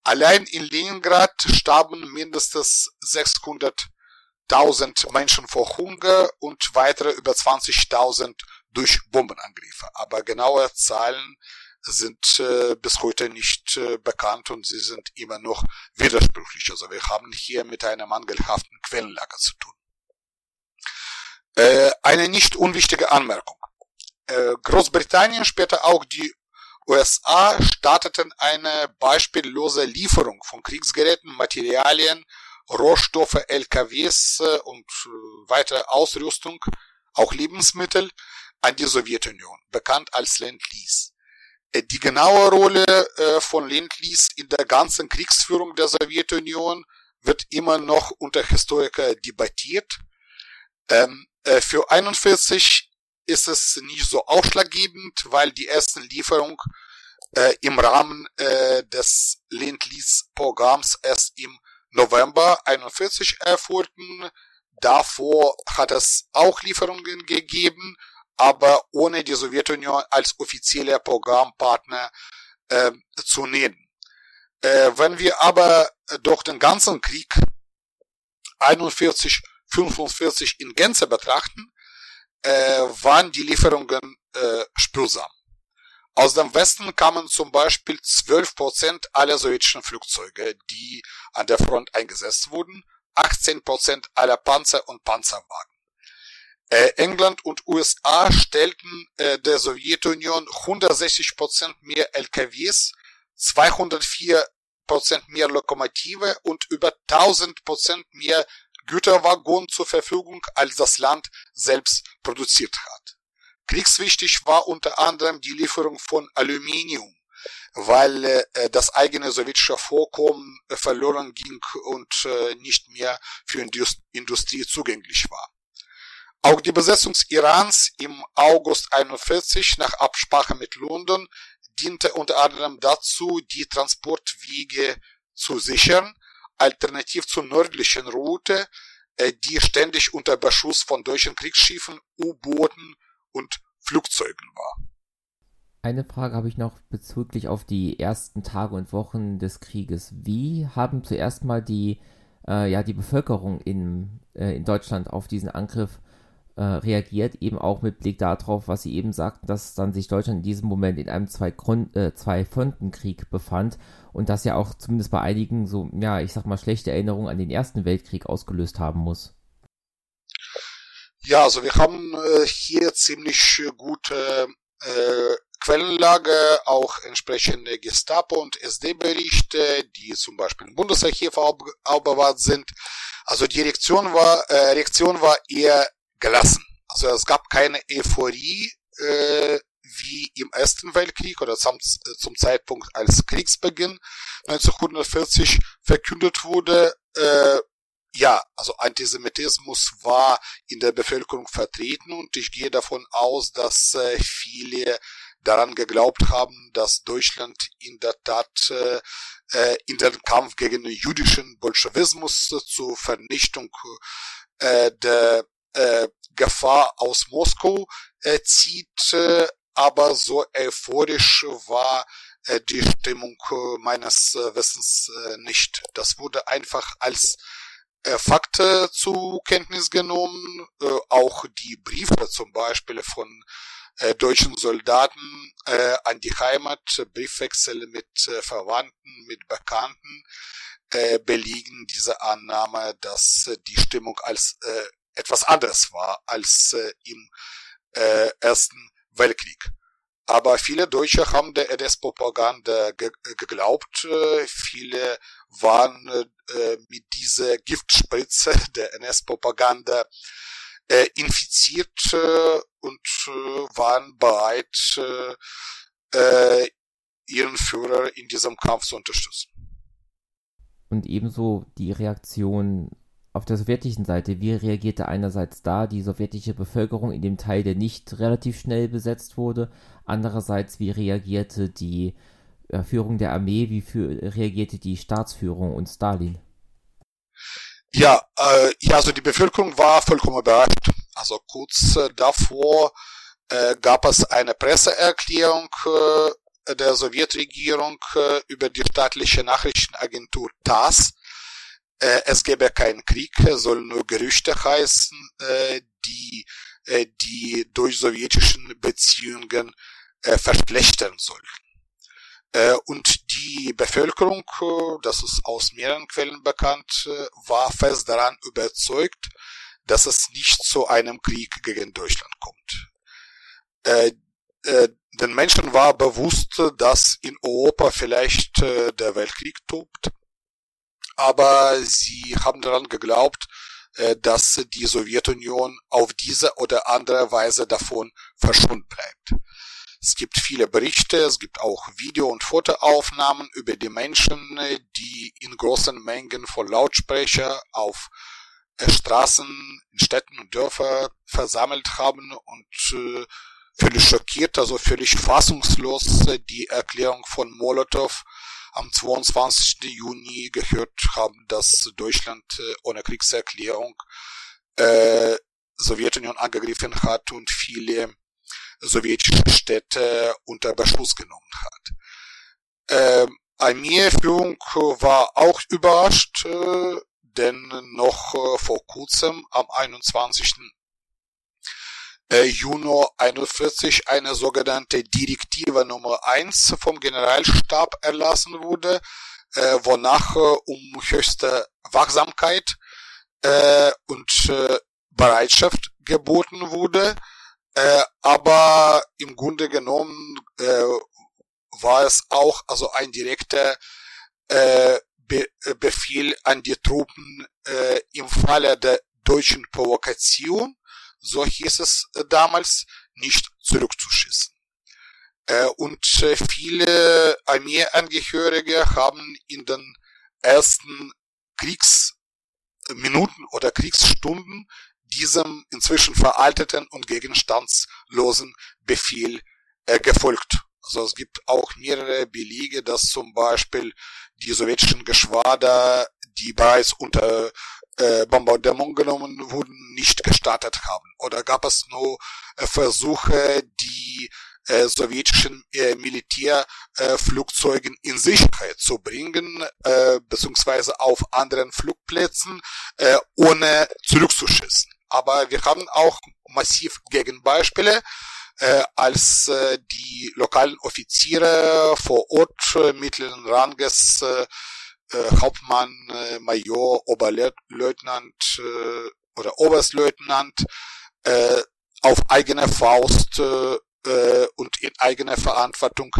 Allein in Leningrad starben mindestens 600.000 Menschen vor Hunger und weitere über 20.000 durch Bombenangriffe. Aber genaue Zahlen sind äh, bis heute nicht äh, bekannt und sie sind immer noch widersprüchlich. Also wir haben hier mit einer mangelhaften Quellenlage zu tun. Äh, eine nicht unwichtige Anmerkung. Äh, Großbritannien, später auch die USA starteten eine beispiellose Lieferung von Kriegsgeräten, Materialien, Rohstoffe, LKWs äh, und äh, weitere Ausrüstung, auch Lebensmittel an die Sowjetunion, bekannt als Lend-Lease. Äh, die genaue Rolle von Lend-Lease in der ganzen Kriegsführung der Sowjetunion wird immer noch unter Historiker debattiert. Ähm, für 41 ist es nicht so ausschlaggebend, weil die ersten Lieferungen äh, im Rahmen äh, des Lend-Lease-Programms erst im November 41 erfolgten. Davor hat es auch Lieferungen gegeben, aber ohne die Sowjetunion als offizieller Programmpartner äh, zu nennen. Äh, wenn wir aber durch den ganzen Krieg 41, 45 in Gänze betrachten, äh, waren die Lieferungen äh, spürsam. Aus dem Westen kamen zum Beispiel 12% aller sowjetischen Flugzeuge, die an der Front eingesetzt wurden, 18% aller Panzer und Panzerwagen. Äh, England und USA stellten äh, der Sowjetunion 160% mehr LKWs, 204% mehr Lokomotive und über 1000% mehr Güterwaggon zur Verfügung, als das Land selbst produziert hat. Kriegswichtig war unter anderem die Lieferung von Aluminium, weil äh, das eigene sowjetische Vorkommen äh, verloren ging und äh, nicht mehr für Indust Industrie zugänglich war. Auch die Besetzung Irans im August 41 nach Absprache mit London diente unter anderem dazu, die Transportwege zu sichern, alternativ zur nördlichen Route, äh, die ständig unter Beschuss von deutschen Kriegsschiffen, U-Booten und Flugzeugen war. Eine Frage habe ich noch bezüglich auf die ersten Tage und Wochen des Krieges. Wie haben zuerst mal die, äh, ja, die Bevölkerung in, äh, in Deutschland auf diesen Angriff äh, reagiert, eben auch mit Blick darauf, was Sie eben sagten, dass dann sich Deutschland in diesem Moment in einem äh, Zwei-Fronten-Krieg befand und das ja auch zumindest bei einigen so, ja, ich sag mal, schlechte Erinnerungen an den Ersten Weltkrieg ausgelöst haben muss. Ja, also wir haben äh, hier ziemlich gute äh, Quellenlage, auch entsprechende Gestapo- und SD-Berichte, die zum Beispiel im Bundesarchiv aufbewahrt sind. Also die Reaktion war, äh, Reaktion war eher gelassen. Also es gab keine Euphorie äh, wie im Ersten Weltkrieg oder zum, zum Zeitpunkt als Kriegsbeginn 1940 verkündet wurde. Äh, ja, also Antisemitismus war in der Bevölkerung vertreten und ich gehe davon aus, dass äh, viele daran geglaubt haben, dass Deutschland in der Tat äh, äh in den Kampf gegen den jüdischen Bolschewismus äh, zur Vernichtung äh, der äh, Gefahr aus Moskau äh, zieht, äh, aber so euphorisch war äh, die Stimmung äh, meines äh, Wissens äh, nicht. Das wurde einfach als äh, Fakte zur Kenntnis genommen, äh, auch die Briefe zum Beispiel von äh, deutschen Soldaten äh, an die Heimat, Briefwechsel mit äh, Verwandten, mit Bekannten, äh, belegen diese Annahme, dass äh, die Stimmung als äh, etwas anderes war als äh, im äh, Ersten Weltkrieg. Aber viele Deutsche haben der NS-Propaganda ge geglaubt. Äh, viele waren äh, mit dieser Giftspritze *laughs* der NS-Propaganda äh, infiziert äh, und äh, waren bereit, äh, äh, ihren Führer in diesem Kampf zu unterstützen. Und ebenso die Reaktion auf der sowjetischen Seite, wie reagierte einerseits da die sowjetische Bevölkerung in dem Teil, der nicht relativ schnell besetzt wurde, andererseits wie reagierte die äh, Führung der Armee, wie für, reagierte die Staatsführung und Stalin? Ja, äh, ja, also die Bevölkerung war vollkommen überrascht. Also kurz äh, davor äh, gab es eine Presseerklärung äh, der Sowjetregierung äh, über die staatliche Nachrichtenagentur TASS, äh, es gäbe keinen Krieg, soll nur Gerüchte heißen, äh, die äh, die durch sowjetischen Beziehungen äh, verschlechtern sollen. Äh, und die Bevölkerung, äh, das ist aus mehreren Quellen bekannt, äh, war fest daran überzeugt, dass es nicht zu einem Krieg gegen Deutschland kommt. Den Menschen war bewusst, dass in Europa vielleicht äh, der Weltkrieg tobt aber sie haben daran geglaubt, äh, dass die Sowjetunion auf diese oder andere Weise davon verschont bleibt. Es gibt viele Berichte, es gibt auch Video- und Fotoaufnahmen über die Menschen, die in großen Mengen vor Lautsprecher auf äh, Straßen in Städten und Dörfern versammelt haben und äh, völlig schockiert, also völlig fassungslos die Erklärung von Molotow am 22. Juni gehört haben, dass Deutschland äh, ohne Kriegserklärung äh, Sowjetunion angegriffen hat und viele sowjetische Städte unter Beschuss genommen hat. Äh, Armeeführung war auch überrascht, äh, denn noch äh, vor kurzem am 21 äh, Juni 41 eine sogenannte Direktive Nummer 1 vom Generalstab erlassen wurde, äh, wonach äh, um höchste Wachsamkeit äh, und äh, Bereitschaft geboten wurde. Äh, aber im Grunde genommen äh, war es auch also ein direkter äh, Be Befehl an die Truppen äh, im Falle der deutschen Provokation so hieß es äh, damals, nicht zurückzuschießen. Äh, und äh, viele Armeeangehörige haben in den ersten Kriegsminuten oder Kriegsstunden diesem inzwischen veralteten und gegenstandslosen Befehl gefolgt. Also es gibt auch mehrere Belege, dass zum Beispiel die sowjetischen Geschwader, die bereits unter äh, Bombardement genommen wurden, nicht gestartet haben? Oder gab es nur äh, Versuche, die äh, sowjetischen äh, Militärflugzeugen äh, in Sicherheit zu bringen, beziehungsweise auf anderen Flugplätzen, ohne zurückzuschießen? aber wir haben auch massiv Gegenbeispiele, als die lokalen Offiziere vor Ort mittleren Ranges äh, äh, Hauptmann, äh, Major, Oberleutnant äh, oder Oberstleutnant äh, auf eigene Faust äh, äh, und in eigener Verantwortung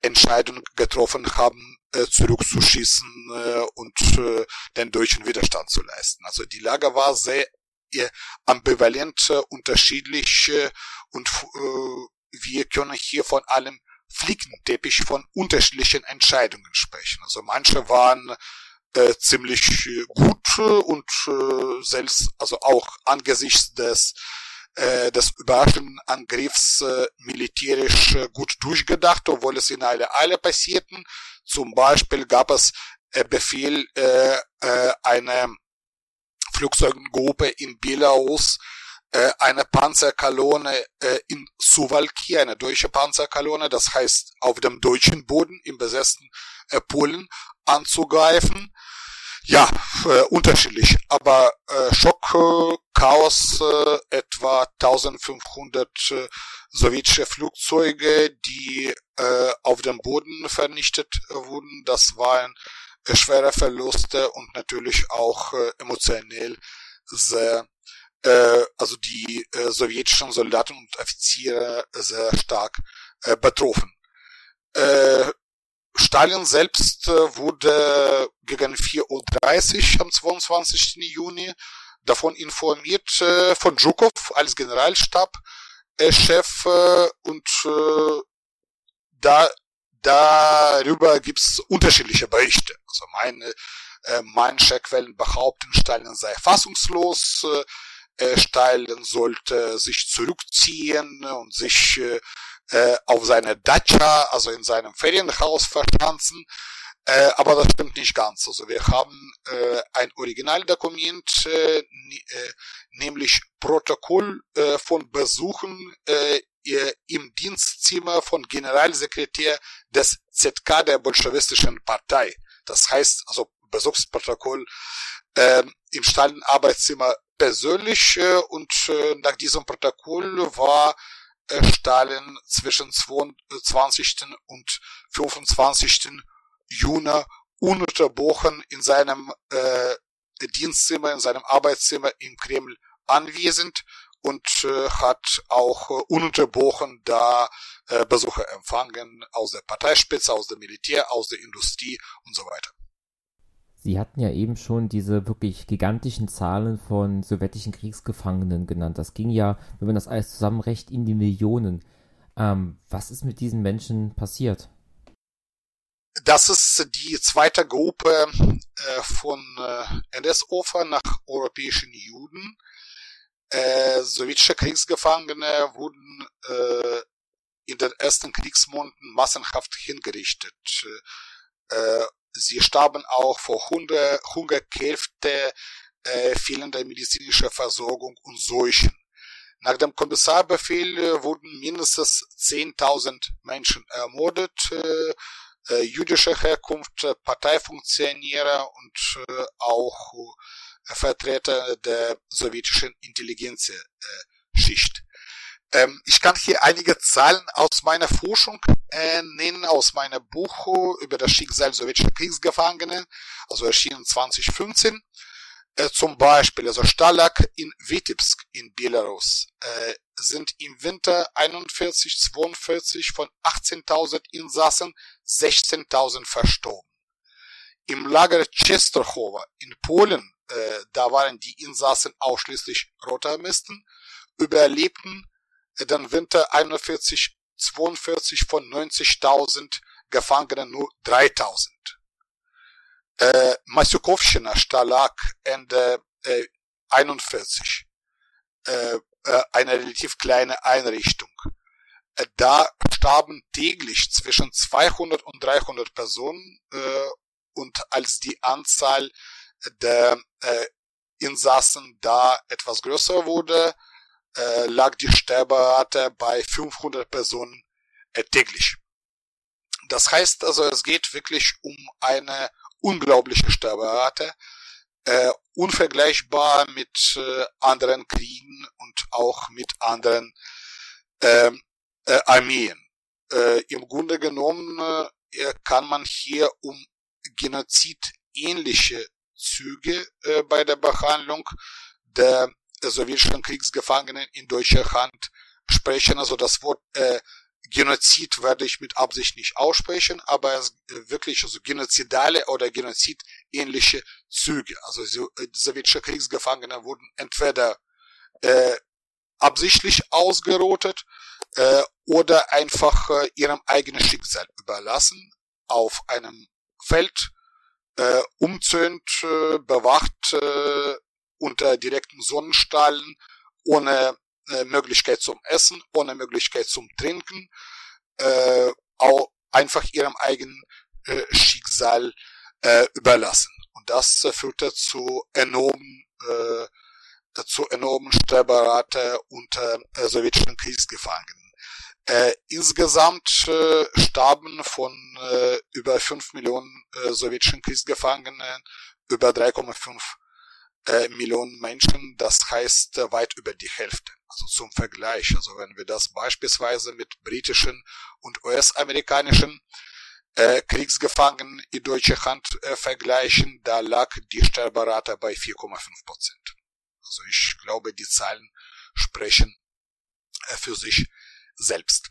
Entscheidungen getroffen haben, äh, zurückzuschießen äh, und äh, den deutschen Widerstand zu leisten. Also die Lage war sehr äh, ambivalent, äh, unterschiedlich äh, und äh, wir können hier von allem Flickenteppich von unterschiedlichen Entscheidungen sprechen. Also manche waren äh, ziemlich gut äh, und äh, selbst also auch angesichts des äh, des überraschenden Angriffs äh, militärisch äh, gut durchgedacht, obwohl es in aller Eile passierten. Zum Beispiel gab es äh, Befehl, äh, äh, eine Flugzeuggruppe in Belarus eine Panzerkolonne äh, in Suwalki, eine deutsche Panzerkolonne, das heißt auf dem deutschen Boden im besetzten äh, Polen anzugreifen. Ja, äh, unterschiedlich, aber äh, Schock, äh, Chaos, äh, etwa 1500 äh, sowjetische Flugzeuge, die äh, auf dem Boden vernichtet wurden. Das waren äh, schwere Verluste und natürlich auch äh, emotionell sehr äh, also die äh, sowjetischen Soldaten und Offiziere sehr stark äh, betroffen. Äh, Stalin selbst äh, wurde gegen 4.30 Uhr am 22. Juni davon informiert äh, von Zhukov als Generalstabschef äh, und äh, da darüber gibt's unterschiedliche Berichte. Also meine äh, manche Quellen behaupten, Stalin sei fassungslos, äh, äh, Stalin sollte sich zurückziehen und sich äh, äh, auf seine Dacha, also in seinem Ferienhaus verschanzen. Äh, aber das stimmt nicht ganz. Also wir haben äh, ein Originaldokument, äh, nämlich Protokoll äh, von Besuchen äh, im Dienstzimmer von Generalsekretär des ZK der bolschewistischen Partei. Das heißt, also Besuchsprotokoll äh, im Stalin-Arbeitszimmer persönlich äh, und äh, nach diesem Protokoll war äh, Stalin zwischen 22. und 25. Juni ununterbrochen in seinem äh, Dienstzimmer, in seinem Arbeitszimmer im Kreml anwesend und äh, hat auch äh, ununterbrochen da äh, Besucher empfangen aus der Parteispitze, aus dem Militär, aus der Industrie und so weiter. Sie hatten ja eben schon diese wirklich gigantischen Zahlen von sowjetischen Kriegsgefangenen genannt. Das ging ja, wenn man das alles zusammenrechnet, in die Millionen. Ähm, was ist mit diesen Menschen passiert? Das ist die zweite Gruppe äh, von äh, NS-Opfern nach europäischen Juden. Äh, sowjetische Kriegsgefangene wurden äh, in den ersten Kriegsmonaten massenhaft hingerichtet. Sie starben auch vor Hunger, Hungerkräfte, äh, fehlender medizinischer Versorgung und Seuchen. Nach dem Kommissarbefehl äh, wurden mindestens 10.000 Menschen ermordet, äh, äh, jüdischer Herkunft, äh, Parteifunktionäre und äh, auch äh, Vertreter der sowjetischen Intelligenzschicht. Ähm, ich kann hier einige Zahlen aus meiner Forschung äh, nennen, aus meinem Buch über das Schicksal sowjetischer Kriegsgefangene, also erschienen 2015. Äh, zum Beispiel, also Stalag in Vitebsk in Belarus äh, sind im Winter 41, 42 von 18.000 Insassen 16.000 verstorben. Im Lager Czestochowa in Polen, äh, da waren die Insassen ausschließlich Rotarmisten, überlebten den Winter 41, 42 von 90.000 Gefangenen nur 3.000. Äh, Masukowschina Stalag Ende äh, 41. Äh, äh, eine relativ kleine Einrichtung. Äh, da starben täglich zwischen 200 und 300 Personen äh, und als die Anzahl der äh, Insassen da etwas größer wurde, äh, lag die Sterberate bei 500 Personen äh, täglich. Das heißt also, es geht wirklich um eine unglaubliche Sterberate. äh, unvergleichbar mit äh, anderen Kriegen und auch mit anderen ähm, äh, Armeen. Äh, Im Grunde genommen äh, kann man hier um Genozid-ähnliche Züge äh, bei der Behandlung der sowjetischen Kriegsgefangenen in deutscher Hand sprechen. Also das Wort äh, Genozid werde ich mit Absicht nicht aussprechen, aber es, äh, wirklich also genozidale oder genozidähnliche Züge. Also so, äh, sowjetische Kriegsgefangene wurden entweder äh, absichtlich ausgerottet äh, oder einfach äh, ihrem eigenen Schicksal überlassen auf einem Feld äh, umzäunt, äh, bewacht äh, unter direkten Sonnenstrahlen, ohne äh, Möglichkeit zum Essen, ohne Möglichkeit zum Trinken, äh, auch einfach ihrem eigenen äh, Schicksal äh, überlassen. Und das äh, führte zu enormen äh, zu enormen Sterberate unter äh, sowjetischen Kriegsgefangenen. Äh, insgesamt äh, starben von äh, über 5 Millionen äh, sowjetischen Kriegsgefangenen über 3,5 äh, Millionen Menschen, das heißt äh, weit über die Hälfte. Also zum Vergleich, also wenn wir das beispielsweise mit britischen und US-amerikanischen äh, Kriegsgefangenen in deutscher Hand äh, vergleichen, da lag die Sterberate bei 4,5 Prozent. Also ich glaube, die Zahlen sprechen äh, für sich selbst.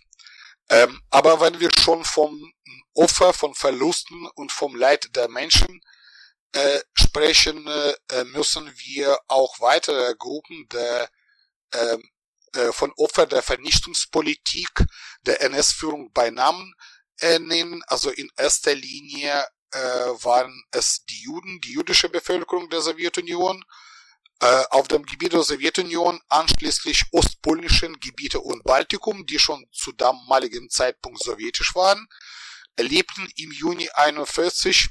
Ähm, aber wenn wir schon vom Opfer, von Verlusten und vom Leid der Menschen äh, sprechen, äh, müssen wir auch weitere Gruppen der, ähm, äh, von Opfer der Vernichtungspolitik der NS-Führung bei Namen äh, nennen. Also in erster Linie äh, waren es die Juden, die jüdische Bevölkerung der Sowjetunion, äh, auf dem Gebiet der Sowjetunion anschließend ostpolnischen Gebiete und Baltikum, die schon zu damaligem Zeitpunkt sowjetisch waren, lebten im Juni 41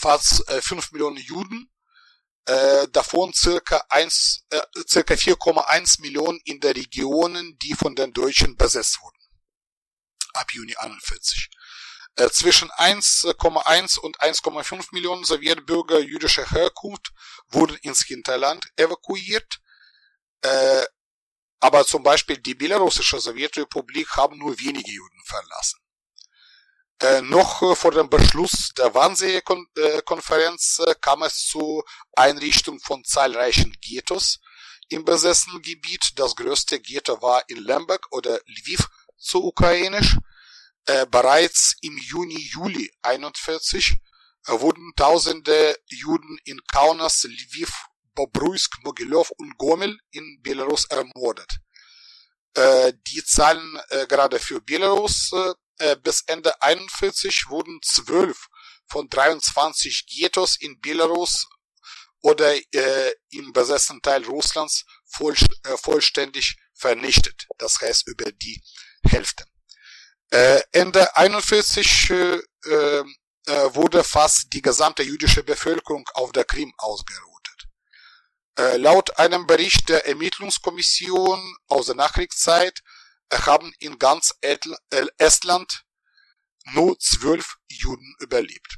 fast äh, 5 Millionen Juden, äh, davon circa 1, äh, circa 4,1 Millionen in der Regionen, die von den Deutschen besetzt wurden. Ab Juni 41. Äh, zwischen 1,1 und 1,5 Millionen Sowjetbürger jüdischer Herkunft wurden ins Hinterland evakuiert. Äh, aber zum Beispiel die belarussische Sowjetrepublik haben nur wenige Juden verlassen. Äh, noch äh, vor dem Beschluss der Wannsee-Konferenz äh, kam es zu Einrichtung von zahlreichen Ghettos im besessenen Gebiet. Das größte Ghetto war in Lemberg oder Lviv zu ukrainisch. Bereits im Juni, Juli 41 äh, wurden tausende Juden in Kaunas, Lviv, Bobruisk, Mogilov und Gomel in Belarus ermordet. Die Zahlen gerade für Belarus äh, bis Ende 41 wurden zwölf von 23 Ghettos in Belarus oder äh, im besessenen Teil Russlands voll, äh, vollständig vernichtet. Das heißt über die Hälfte. Äh, Ende 41 äh, äh, wurde fast die gesamte jüdische Bevölkerung auf der Krim ausgerottet. Äh, laut einem Bericht der Ermittlungskommission aus der Nachkriegszeit haben in ganz Estland nur zwölf Juden überlebt.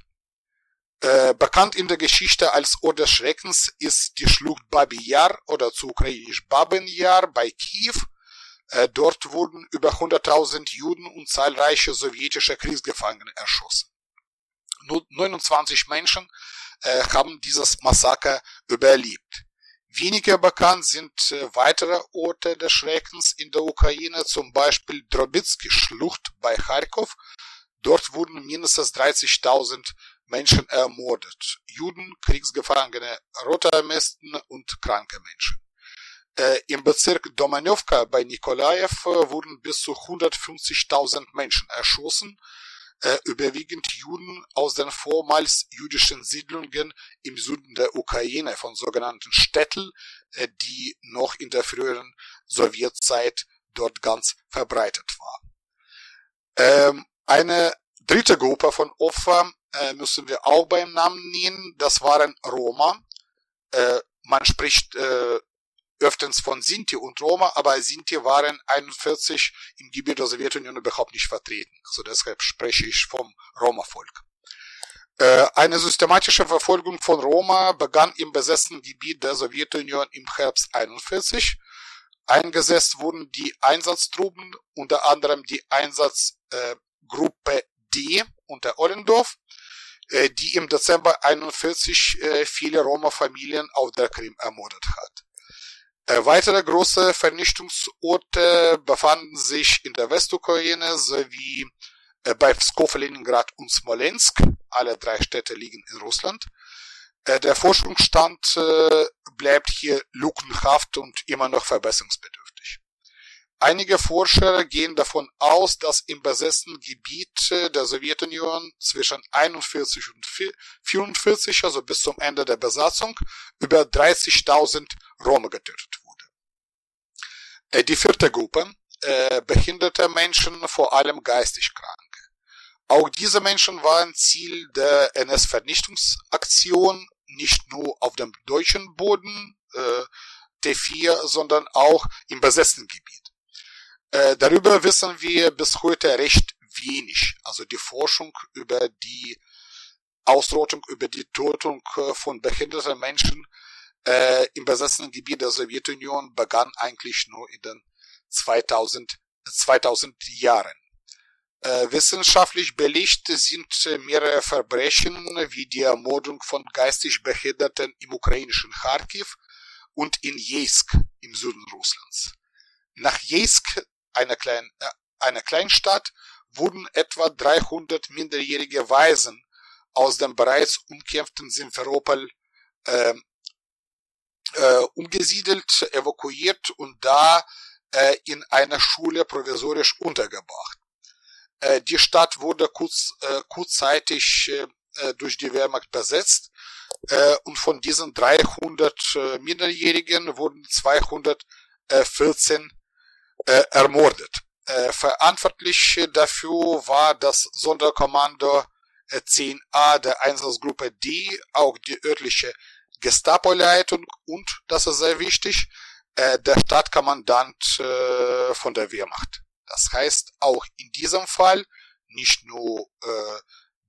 Äh, bekannt in der Geschichte als Ort des Schreckens ist die Schlucht Babi Yar oder zu ukrainisch Babin Yar bei Kiew, äh, dort wurden über 100.000 Juden und zahlreiche sowjetische Kriegsgefangene erschossen. Nur 29 Menschen äh, haben dieses Massaker überlebt. Weniger bekannt sind äh, weitere Orte des Schreckens in der Ukraine, zum Beispiel Drobitsky-Schlucht bei Kharkov. Dort wurden mindestens 30.000 Menschen ermordet. Juden, Kriegsgefangene, Rote Armisten und kranke Menschen. Äh, Im Bezirk Domanowka bei Nikolaev äh, wurden bis zu 150.000 Menschen erschossen, äh, überwiegend Juden aus den vormals jüdischen Siedlungen im Süden der Ukraine von sogenannten Städten, äh, die noch in der früheren Sowjetzeit dort ganz verbreitet war. Ähm, eine dritte Gruppe von Opfern äh, müssen wir auch beim Namen nennen. Das waren Roma. Äh, man spricht äh, öfters von Sinti und Roma, aber Sinti waren 41 im Gebiet der Sowjetunion überhaupt nicht vertreten. Also deshalb spreche ich vom Roma-Volk. Äh, eine systematische Verfolgung von Roma begann im besetzten Gebiet der Sowjetunion im Herbst 41. Eingesetzt wurden die Einsatztruppen, unter anderem die Einsatzgruppe D unter Ollendorf, äh, die im Dezember 41 äh, viele Roma-Familien auf der Krim ermordet hat. Äh, weitere große Vernichtungsorte befanden sich in der Westukraine sowie äh, bei Pskov, Leningrad und Smolensk. Alle drei Städte liegen in Russland. Äh, der Forschungsstand bleibt hier lückenhaft und immer noch verbesserungsbedürftig. Einige Forscher gehen davon aus, dass im besetzten Gebiet der Sowjetunion zwischen 41 und 44, also bis zum Ende der Besatzung, über 30.000 Roma getötet wurde. Äh, die vierte Gruppe, äh, behinderte Menschen, vor allem geistig kranke. Auch diese Menschen waren Ziel der NS-Vernichtungsaktion, nicht nur auf dem deutschen Boden, äh, T4, sondern auch im besetzten Gebiet. Äh, darüber wissen wir bis heute recht wenig. Also die Forschung über die Ausrottung, über die Tötung äh, von behinderten Menschen äh, im besetzten Gebiet der Sowjetunion begann eigentlich nur in den 2000, 2000 Jahren. Äh, wissenschaftlich belegt sind mehrere Verbrechen wie die Ermordung von geistig Behinderten im ukrainischen Kharkiv und in Jeisk im Süden Russlands. Nach Jeisk einer, kleinen, äh, einer Kleinstadt wurden etwa 300 minderjährige Waisen aus dem bereits umkämpften Simferopol äh, äh, umgesiedelt, evakuiert und da äh, in einer Schule provisorisch untergebracht. Äh, die Stadt wurde kurz, äh, kurzzeitig äh, äh durch die Wehrmacht besetzt äh, und von diesen 300 äh, Minderjährigen wurden 214 äh, ermordet. Äh, verantwortlich dafür war das Sonderkommando 10a äh, der Einsatzgruppe D, auch die örtliche Gestapo-Leitung und, das ist sehr wichtig, äh, der Stadtkommandant äh, von der Wehrmacht. Das heißt, auch in diesem Fall, nicht nur äh,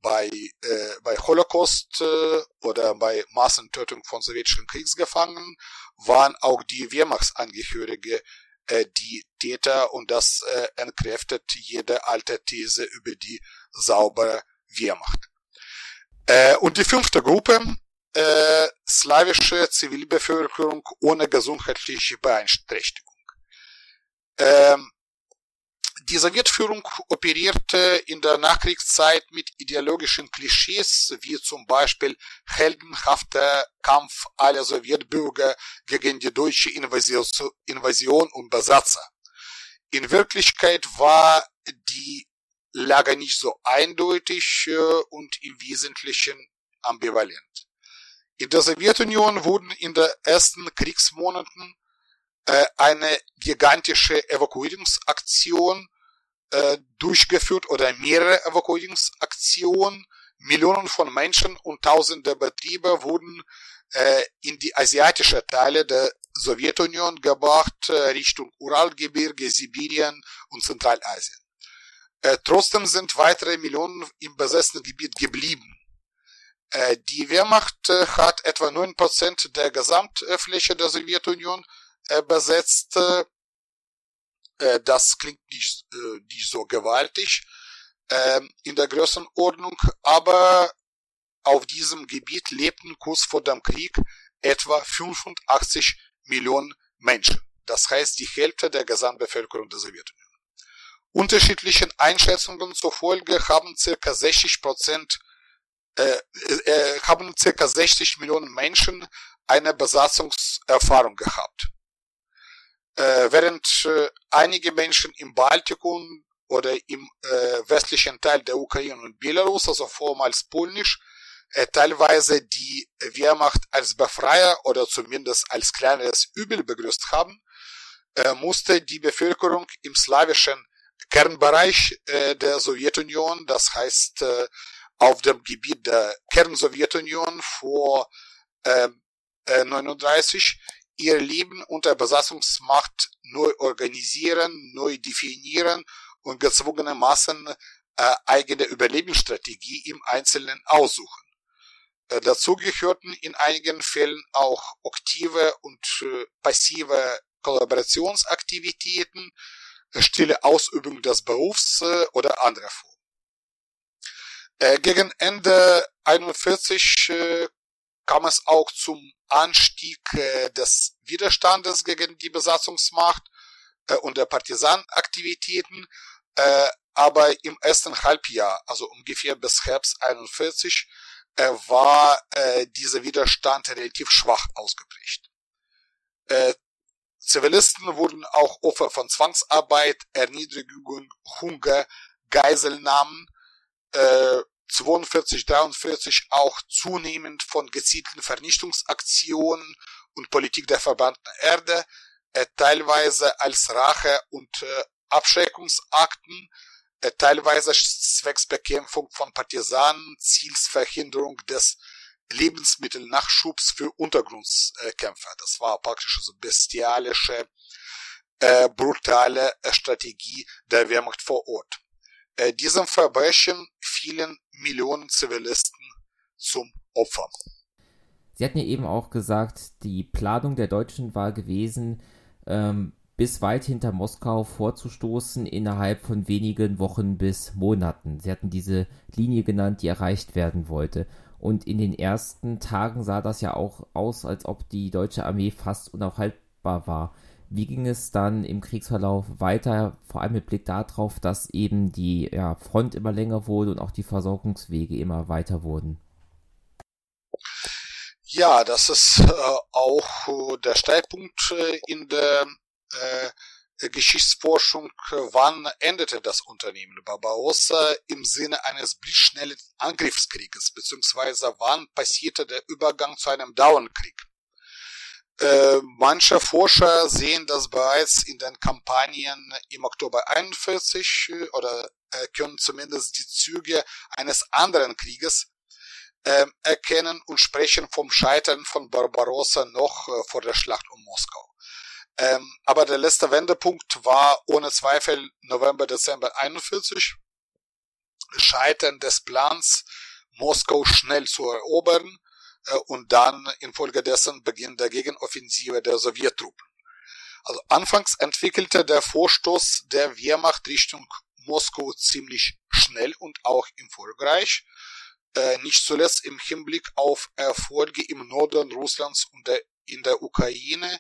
bei, äh, bei Holocaust äh, oder bei Massentötung von sowjetischen Kriegsgefangenen, waren auch die Wehrmachtsangehörige äh, die Täter und das äh, entkräftet jede alte These über die saubere Wehrmacht. Äh, und die fünfte Gruppe, äh, slawische Zivilbevölkerung ohne gesundheitliche Beeinträchtigung. Ähm, die Sowjetführung operierte in der Nachkriegszeit mit ideologischen Klischees, wie zum Beispiel heldenhafter Kampf aller Sowjetbürger gegen die deutsche Invasion und Besatzer. In Wirklichkeit war die Lage nicht so eindeutig äh, und im Wesentlichen ambivalent. In der Sowjetunion wurden in den ersten Kriegsmonaten äh, eine gigantische Evakuierungsaktion äh, durchgeführt oder mehrere Evakuierungsaktionen. Millionen von Menschen und tausende Betriebe wurden äh, in die asiatische Teile der Sowjetunion gebracht, äh, Richtung Uralgebirge, Sibirien und Zentralasien. Äh, trotzdem sind weitere Millionen im besessenen Gebiet geblieben. Äh, die Wehrmacht äh, hat etwa 9% der Gesamtfläche der Sowjetunion äh, besetzt. Äh, das klingt nicht, äh, nicht so gewaltig ähm, in der Größenordnung, aber auf diesem Gebiet lebten kurz vor dem Krieg etwa 85 Millionen Menschen. Das heißt die Hälfte der Gesamtbevölkerung der Sowjetunion. Unterschiedlichen Einschätzungen zufolge haben circa 60 Prozent äh, äh, haben circa 60 Millionen Menschen eine Besatzungserfahrung gehabt. Äh, während äh, einige Menschen im Baltikum oder im äh, westlichen Teil der Ukraine und Belarus, also vormals polnisch, äh, teilweise die Wehrmacht als Befreier oder zumindest als kleineres Übel begrüßt haben, äh, musste die Bevölkerung im slawischen Kernbereich äh, der Sowjetunion, das heißt auf dem Gebiet der Kernsowjetunion vor äh, 39 ihr Leben unter Besatzungsmacht neu organisieren, neu definieren und gezwungenermaßen äh, eigene Überlebensstrategie im Einzelnen aussuchen. Äh, dazu gehörten in einigen Fällen auch aktive und äh, passive Kollaborationsaktivitäten, äh, stille Ausübung des Berufs äh, oder andere Formen. Äh, gegen Ende 41 kam es auch zum Anstieg des Widerstandes gegen die Besatzungsmacht und der Partisanaktivitäten, aber im ersten Halbjahr, also ungefähr bis Herbst 41, war dieser Widerstand relativ schwach ausgeprägt. Zivilisten wurden auch Opfer von Zwangsarbeit, Erniedrigung, Hunger, Geiselnahmen, äh, 42, 43 auch zunehmend von gezielten Vernichtungsaktionen und Politik der verbannten Erde, äh, teilweise als Rache und äh, Abschreckungsakten, äh, teilweise zwecks Bekämpfung von Partisanen, Zielsverhinderung des Lebensmittelnachschubs für Untergrundskämpfer. Das war praktisch so bestialische, äh, brutale äh, Strategie der Wehrmacht vor Ort. Äh, diesem Verbrechen fielen Millionen Zivilisten zum Opfer. Sie hatten ja eben auch gesagt, die Planung der Deutschen war gewesen, ähm, bis weit hinter Moskau vorzustoßen innerhalb von wenigen Wochen bis Monaten. Sie hatten diese Linie genannt, die erreicht werden wollte. Und in den ersten Tagen sah das ja auch aus, als ob die deutsche Armee fast unaufhaltbar war. Wie ging es dann im Kriegsverlauf weiter, vor allem mit Blick darauf, dass eben die ja, Front immer länger wurde und auch die Versorgungswege immer weiter wurden? Ja, das ist äh, auch äh, der Streitpunkt äh, in der äh, Geschichtsforschung, wann endete das Unternehmen Barbarossa im Sinne eines blitzschnellen Angriffskrieges, beziehungsweise wann passierte der Übergang zu einem Dauernkrieg. Äh, manche Forscher sehen das bereits in den Kampagnen im Oktober 41 äh, oder äh, können zumindest die Züge eines anderen Krieges äh, erkennen und sprechen vom Scheitern von Barbarossa noch äh, vor der Schlacht um Moskau. Ähm, aber der letzte Wendepunkt war ohne Zweifel November, Dezember 41. Scheitern des Plans, Moskau schnell zu erobern und dann infolgedessen Beginn der Gegenoffensive der Sowjettruppen. Also anfangs entwickelte der Vorstoß der Wehrmacht Richtung Moskau ziemlich schnell und auch erfolgreich, äh, nicht zuletzt im Hinblick auf Erfolge im Norden Russlands und in der Ukraine,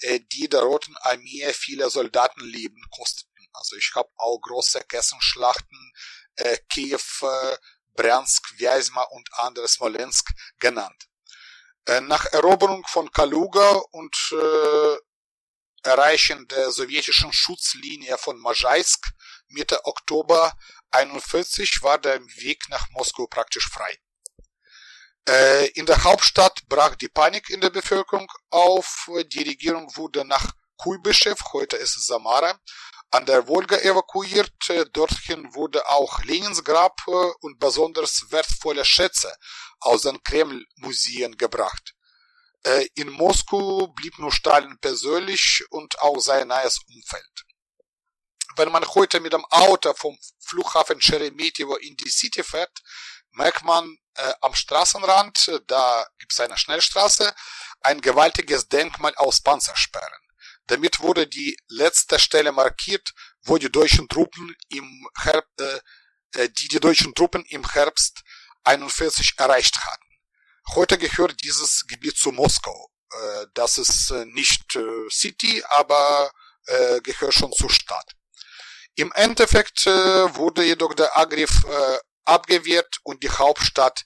äh, die der Roten Armee viele Soldatenleben kosteten. Also ich habe auch große Kessenschlachten, äh, Kiew, äh, Bryansk, Vyazma und andere Smolensk genannt. Äh, nach Eroberung von Kaluga und äh, Erreichen der sowjetischen Schutzlinie von Majaisk Mitte Oktober 41 war der Weg nach Moskau praktisch frei. Äh, in der Hauptstadt brach die Panik in der Bevölkerung auf. Die Regierung wurde nach Kuibyschew, heute ist es Samara, an der Wolga evakuiert. Dorthin wurde auch Lenins Grab äh, und besonders wertvolle Schätze aus den Kreml-Museen gebracht. Äh, in Moskau blieb nur Stalin persönlich und auch sein nahes Umfeld. Wenn man heute mit dem Auto vom Flughafen Sheremetyevo in die City fährt, merkt man äh, am Straßenrand, äh, da gibt es eine Schnellstraße, ein gewaltiges Denkmal aus Panzersperren. Damit wurde die letzte Stelle markiert, wo die deutschen Truppen im Herbst, äh, äh, die die deutschen Truppen im Herbst 41 erreicht hatten. Heute gehört dieses Gebiet zu Moskau. Äh, das ist äh, nicht äh, City, aber äh, gehört schon zur Stadt. Im Endeffekt äh, wurde jedoch der Angriff äh, abgewehrt und die Hauptstadt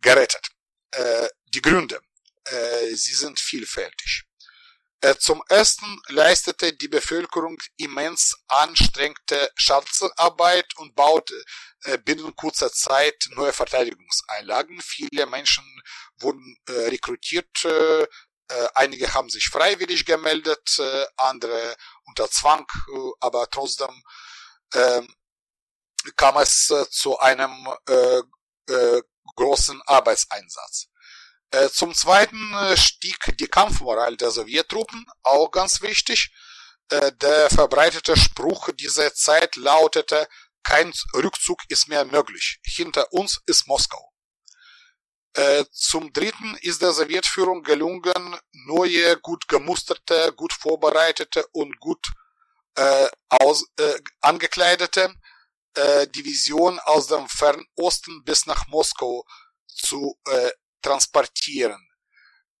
gerettet. Äh, die Gründe, äh, sie sind vielfältig. Äh, zum ersten leistete die Bevölkerung immens anstrengte Schatzarbeit und baute äh, binnen kurzer Zeit neue Verteidigungseinlagen. Viele Menschen wurden äh, rekrutiert, einige haben sich freiwillig gemeldet, andere unter Zwang, aber trotzdem äh, kam es zu einem großen Arbeitseinsatz. Äh, zum Zweiten äh, stieg die Kampfmoral der Sowjettruppen, auch ganz wichtig. Äh, der verbreitete Spruch dieser Zeit lautete, kein Rückzug ist mehr möglich. Hinter uns ist Moskau. Zum Dritten ist der Sowjetführung gelungen, neue, gut gemusterte, gut vorbereitete und gut äh, aus, äh, angekleidete äh, Division aus dem Fernosten bis nach Moskau zu äh, transportieren.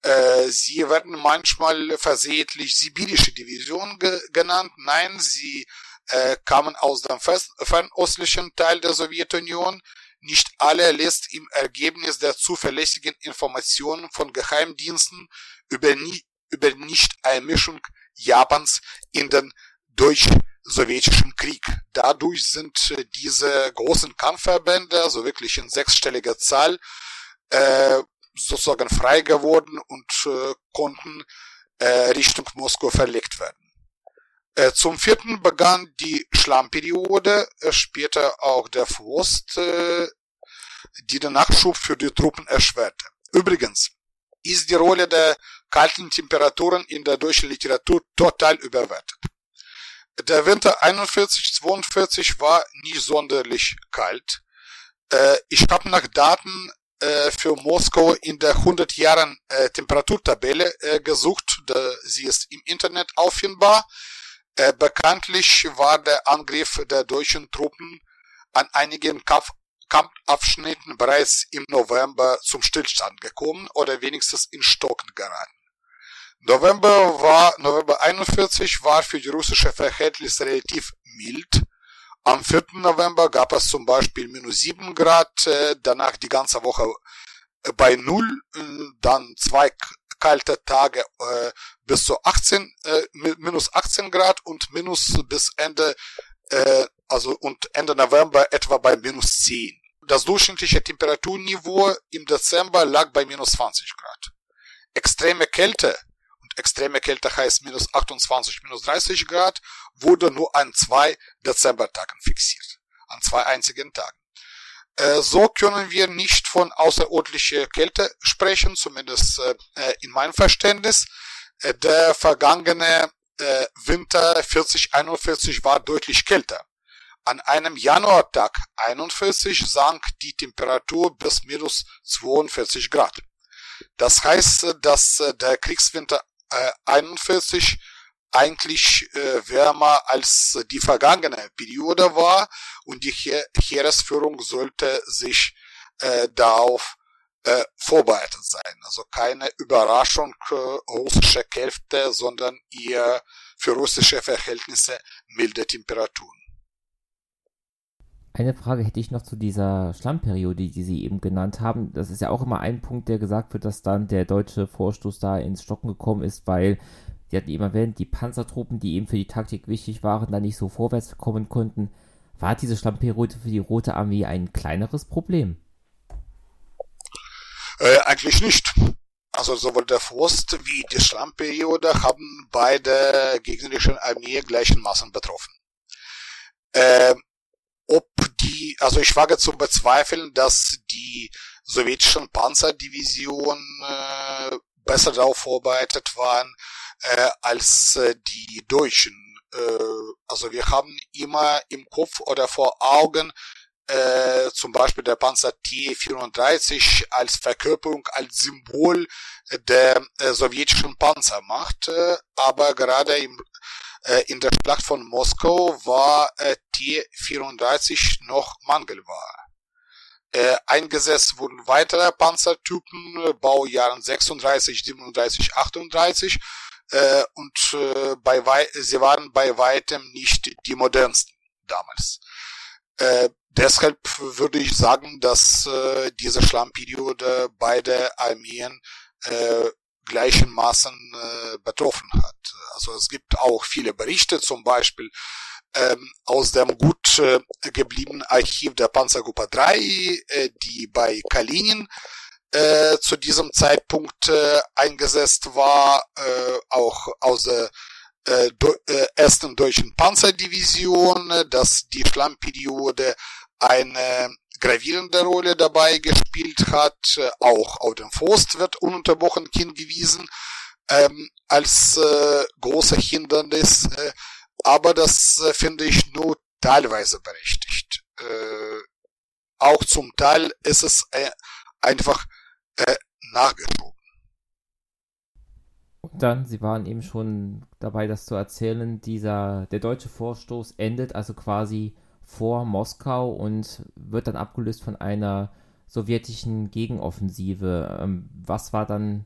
Äh, sie werden manchmal versehentlich sibirische Division ge genannt. Nein, sie äh, kamen aus dem fernöstlichen Teil der Sowjetunion. Nicht alle lässt im Ergebnis der zuverlässigen Informationen von Geheimdiensten über, über Nicht-Einmischung Japans in den deutsch-sowjetischen Krieg. Dadurch sind äh, diese großen Kampfverbände, also wirklich in sechsstelliger Zahl, äh, sozusagen frei geworden und äh, konnten äh, Richtung Moskau verlegt werden. Äh, zum vierten begann die Schlammperiode, äh, später auch der Frost, äh, die den Nachschub für die Truppen erschwerte. Übrigens ist die Rolle der kalten Temperaturen in der deutschen Literatur total überwertet. Der Winter 41-42 war nicht sonderlich kalt. Äh, ich habe nach Daten äh, für Moskau in der 100 Jahren äh, Temperaturtabelle äh, gesucht. Da, sie ist im Internet auffindbar. Äh, bekanntlich war der Angriff der deutschen Truppen an einigen Kampf Kampfabschnitten bereits im November zum Stillstand gekommen oder wenigstens in Stocken geraten. November war, November 41 war für die russische Verhältnisse relativ mild. Am 4. November gab es zum Beispiel minus 7 Grad, äh, danach die ganze Woche äh, bei 0, äh, dann zwei kalte Tage äh, bis zu 18, äh, minus 18 Grad und minus bis Ende, äh, also und Ende November etwa bei minus 10. Das durchschnittliche Temperaturniveau im Dezember lag bei minus 20 Grad. Extreme Kälte extreme Kälte heißt minus 28, minus 30 Grad, wurde nur an zwei Dezembertagen fixiert. An zwei einzigen Tagen. Äh, so können wir nicht von außerordentlicher Kälte sprechen, zumindest äh, in meinem Verständnis. Äh, der vergangene Winter 40-41 war deutlich kälter. An einem Januartag 41 sank die Temperatur bis minus 42 Grad. Das heißt, dass der Kriegswinter äh, 41 eigentlich äh, wärmer als die vergangene Periode war und die He Heeresführung sollte sich äh, darauf äh, vorbereitet sein. Also keine Überraschung äh, russischer Kälte, sondern eher für russische Verhältnisse milde Temperaturen. Eine Frage hätte ich noch zu dieser Schlammperiode, die Sie eben genannt haben. Das ist ja auch immer ein Punkt, der gesagt wird, dass dann der deutsche Vorstoß da ins Stocken gekommen ist, weil Sie hatten eben erwähnt, die Panzertruppen, die eben für die Taktik wichtig waren, da nicht so vorwärts kommen konnten. War diese Schlammperiode für die Rote Armee ein kleineres Problem? Äh, eigentlich nicht. Also sowohl der Frost wie die Schlammperiode haben beide gegnerischen Armee gleichermaßen betroffen. Äh, ob die, also ich wage zu bezweifeln, dass die sowjetischen Panzerdivisionen äh, besser darauf vorbereitet waren äh, als äh, die deutschen. Äh, also wir haben immer im Kopf oder vor Augen äh, zum Beispiel der Panzer T-34 als Verkörperung, als Symbol der äh, sowjetischen Panzermacht, äh, aber gerade im in der Schlacht von Moskau war äh, T-34 noch Mangelware. Äh, eingesetzt wurden weitere Panzertypen, äh, Baujahren 36, 37, 38 äh, und äh, bei sie waren bei weitem nicht die modernsten damals. Äh, deshalb würde ich sagen, dass äh, diese Schlammperiode beide Armeen äh, gleichermaßen äh, betroffen hat. Also es gibt auch viele Berichte, zum Beispiel ähm, aus dem gut äh, gebliebenen Archiv der Panzergruppe 3, äh, die bei Kalinin äh, zu diesem Zeitpunkt äh, eingesetzt war, äh, auch aus der äh, äh, ersten deutschen Panzerdivision, äh, dass die Schlammperiode eine gravierende Rolle dabei gespielt hat. Äh, auch auf den Forst wird ununterbrochen hingewiesen ähm, als äh, große Hindernis. Äh, aber das äh, finde ich nur teilweise berechtigt. äh, auch zum Teil ist es äh, einfach äh, nachgeschoben. Und dann, Sie waren eben schon dabei, das zu erzählen, dieser, der deutsche Vorstoß endet also quasi vor Moskau und wird dann abgelöst von einer sowjetischen Gegenoffensive. Ähm, was war dann,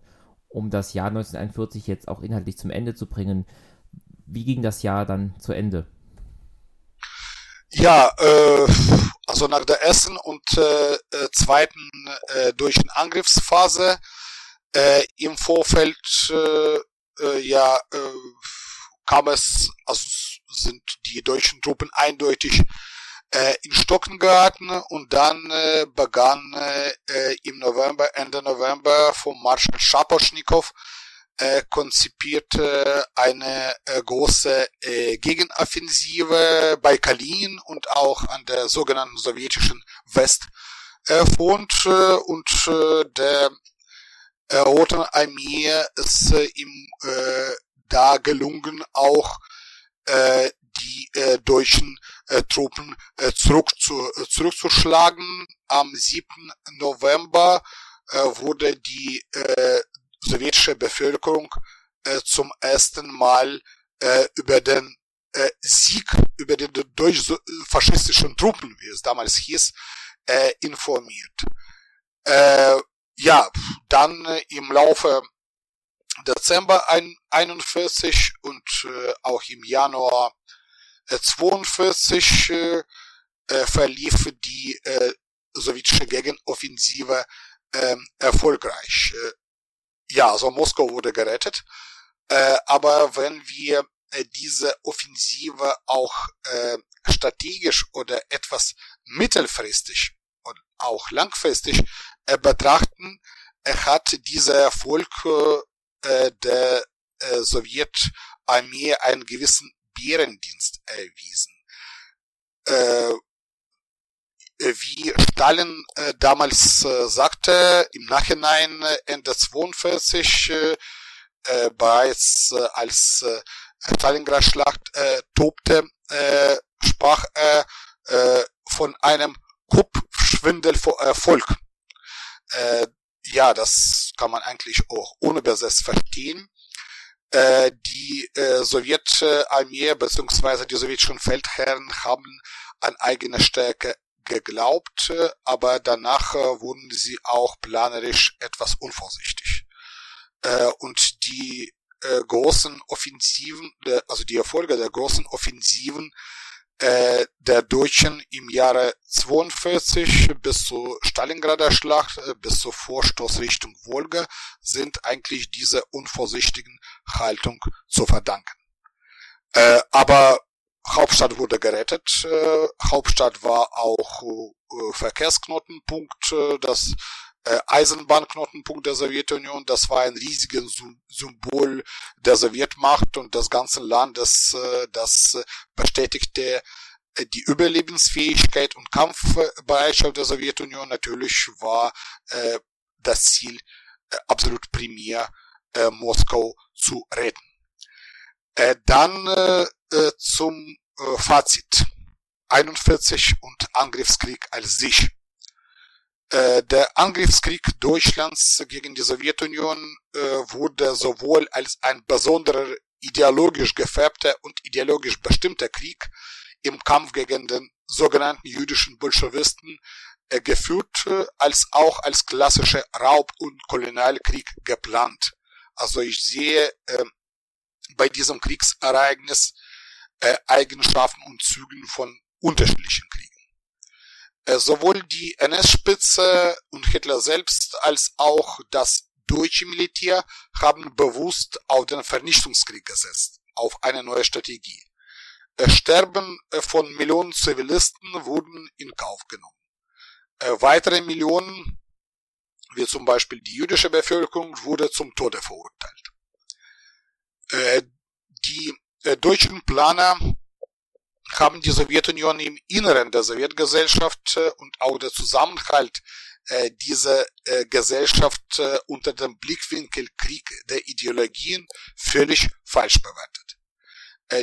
um das Jahr 1941 jetzt auch inhaltlich zum Ende zu bringen, wie ging das Jahr dann zu Ende? Ja, äh, also nach der ersten und äh, äh zweiten äh, deutschen Angriffsphase äh, im Vorfeld äh, äh, ja äh, kam es, also sind die deutschen Truppen eindeutig äh, in Stocken geraten und dann äh, begann äh, im November, Ende November vom Marschall Schaposchnikow äh, konzipierte eine äh, große äh, Gegenoffensive bei Kalin und auch an der sogenannten sowjetischen Westfront äh, und äh, der äh, Roten Armee ist äh, ihm äh, da gelungen, auch äh, die äh, deutschen äh, Truppen äh, zurück zu, äh, zurückzuschlagen. Am 7. November äh, wurde die äh, sowjetische Bevölkerung äh, zum ersten Mal äh, über den äh, Sieg über die deutsch-faschistischen Truppen, wie es damals hieß, äh, informiert. Äh, ja, dann äh, im Laufe Dezember 41 und äh, auch im Januar äh, 42 äh, äh, verlief die äh, sowjetische Gegenoffensive äh, erfolgreich. Ja, also Moskau wurde gerettet. Äh, aber wenn wir äh, diese Offensive auch äh, strategisch oder etwas mittelfristig und auch langfristig äh, betrachten, äh, hat dieser Erfolg äh, der äh, Sowjetarmee einen gewissen Bärendienst erwiesen. Äh, wie Stalin äh, damals äh, sagte, im Nachhinein äh, Ende 42 äh, äh, bereits äh, als äh, Stalingrad-Schlacht äh, tobte, äh, sprach er äh, von einem Kuppschwindelerfolg. Äh, ja, das kann man eigentlich auch ohne Besetzt verstehen. Äh, die äh, Sowjetarmee bzw. die sowjetischen Feldherren haben an eigene Stärke geglaubt, aber danach äh, wurden sie auch planerisch etwas unvorsichtig. Äh, und die äh, großen Offensiven, also die Erfolge der großen Offensiven der Deutschen im Jahre 42 bis zur Stalingrader Schlacht, bis zur Vorstoß Richtung Wolga, sind eigentlich dieser unvorsichtigen Haltung zu verdanken. aber Hauptstadt wurde gerettet. Äh, Hauptstadt war auch äh, Verkehrsknotenpunkt, äh, das äh, Eisenbahnknotenpunkt der Sowjetunion. Das war ein riesiges Symbol der Sowjetmacht und des ganzen Landes. Äh, das bestätigte äh, die Überlebensfähigkeit und Kampfbereitschaft der Sowjetunion. Natürlich war äh, das Ziel äh, absolut primär, äh, Moskau zu retten. Äh, dann äh, äh, zum äh, Fazit. 41 und Angriffskrieg als sich. Äh, der Angriffskrieg Deutschlands gegen die Sowjetunion äh, wurde sowohl als ein besonderer ideologisch gefärbter und ideologisch bestimmter Krieg im Kampf gegen den sogenannten jüdischen Bolschewisten äh, geführt, als auch als klassischer Raub- und Kolonialkrieg geplant. Also ich sehe bei diesem Kriegsereignis Eigenschaften und Zügen von unterschiedlichen Kriegen. Äh, sowohl die NS-Spitze und Hitler selbst als auch das deutsche Militär haben bewusst auf den Vernichtungskrieg gesetzt, auf eine neue Strategie. Äh, Sterben äh, von Millionen Zivilisten wurden in Kauf genommen. Weitere Millionen, wie zum Beispiel die jüdische Bevölkerung, wurde zum Tode verurteilt. Die deutschen Planer haben die Sowjetunion im Inneren der Sowjetgesellschaft äh, und auch der Zusammenhalt äh, dieser äh, Gesellschaft unter dem Blickwinkel Krieg der Ideologien völlig falsch bewertet.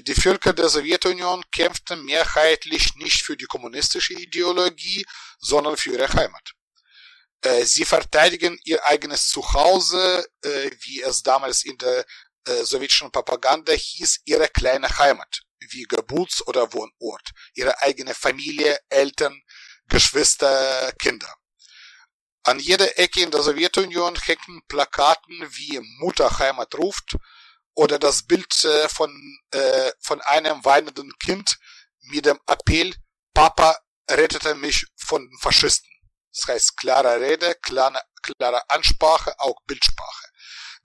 Die Völker der Sowjetunion kämpften mehrheitlich nicht für die kommunistische Ideologie, sondern für ihre Heimat. Sie verteidigen ihr eigenes Zuhause, wie es damals in der sowjetischen Propaganda hieß, ihre kleine Heimat, wie Geburts- oder Wohnort, ihre eigene Familie, Eltern, Geschwister, Kinder. An jeder Ecke in der Sowjetunion hängen Plakaten wie Mutter Heimat ruft oder das Bild äh, von, äh, von einem weinenden Kind mit dem Appell, Papa rettete mich von den Faschisten. Das heißt, klare Rede, klare, klare Ansprache, auch Bildsprache.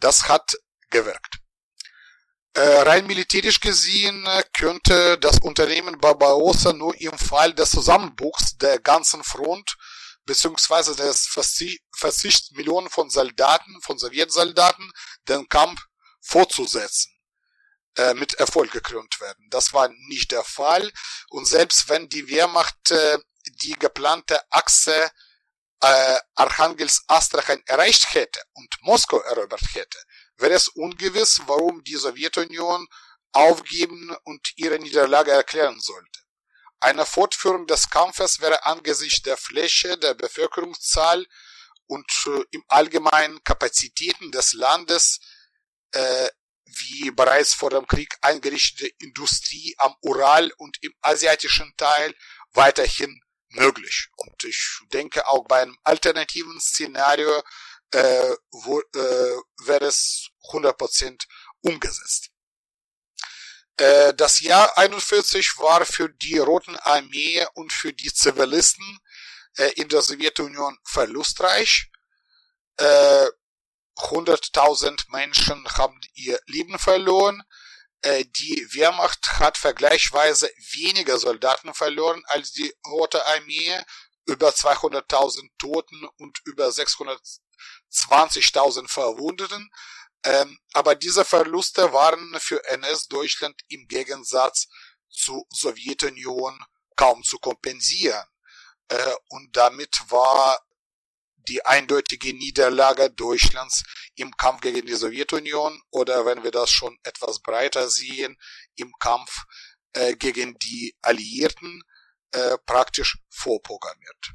Das hat gewirkt. Äh, rein militärisch gesehen äh, könnte das Unternehmen Barbarossa nur im Fall des Zusammenbruchs der ganzen Front beziehungsweise des Verzichts Millionen von Soldaten, von Sowjetsoldaten, den Kampf fortzusetzen, äh, mit Erfolg gekrönt werden. Das war nicht der Fall. Und selbst wenn die Wehrmacht äh, die geplante Achse äh, Archangels-Astrachan erreicht hätte und Moskau erobert hätte, wäre es ungewiss, warum die Sowjetunion aufgeben und ihre Niederlage erklären sollte. Eine Fortführung des Kampfes wäre angesichts der Fläche, der Bevölkerungszahl und äh, im Allgemeinen Kapazitäten des Landes äh, wie bereits vor dem Krieg eingerichtete Industrie am Ural und im asiatischen Teil weiterhin möglich. Und ich denke auch bei einem alternativen Szenario äh, wo, äh, wäre es 100% umgesetzt. Äh, das Jahr 41 war für die Roten Armee und für die Zivilisten äh, in der Sowjetunion verlustreich. Äh, 100.000 Menschen haben ihr Leben verloren. Äh, die Wehrmacht hat vergleichsweise weniger Soldaten verloren als die Rote Armee, über 200.000 Toten und über 620.000 Verwundeten. Ähm, aber diese Verluste waren für NS-Deutschland im Gegensatz zu Sowjetunion kaum zu kompensieren. Äh, und damit war die eindeutige Niederlage Deutschlands im Kampf gegen die Sowjetunion oder wenn wir das schon etwas breiter sehen, im Kampf äh, gegen die Alliierten äh, praktisch vorprogrammiert.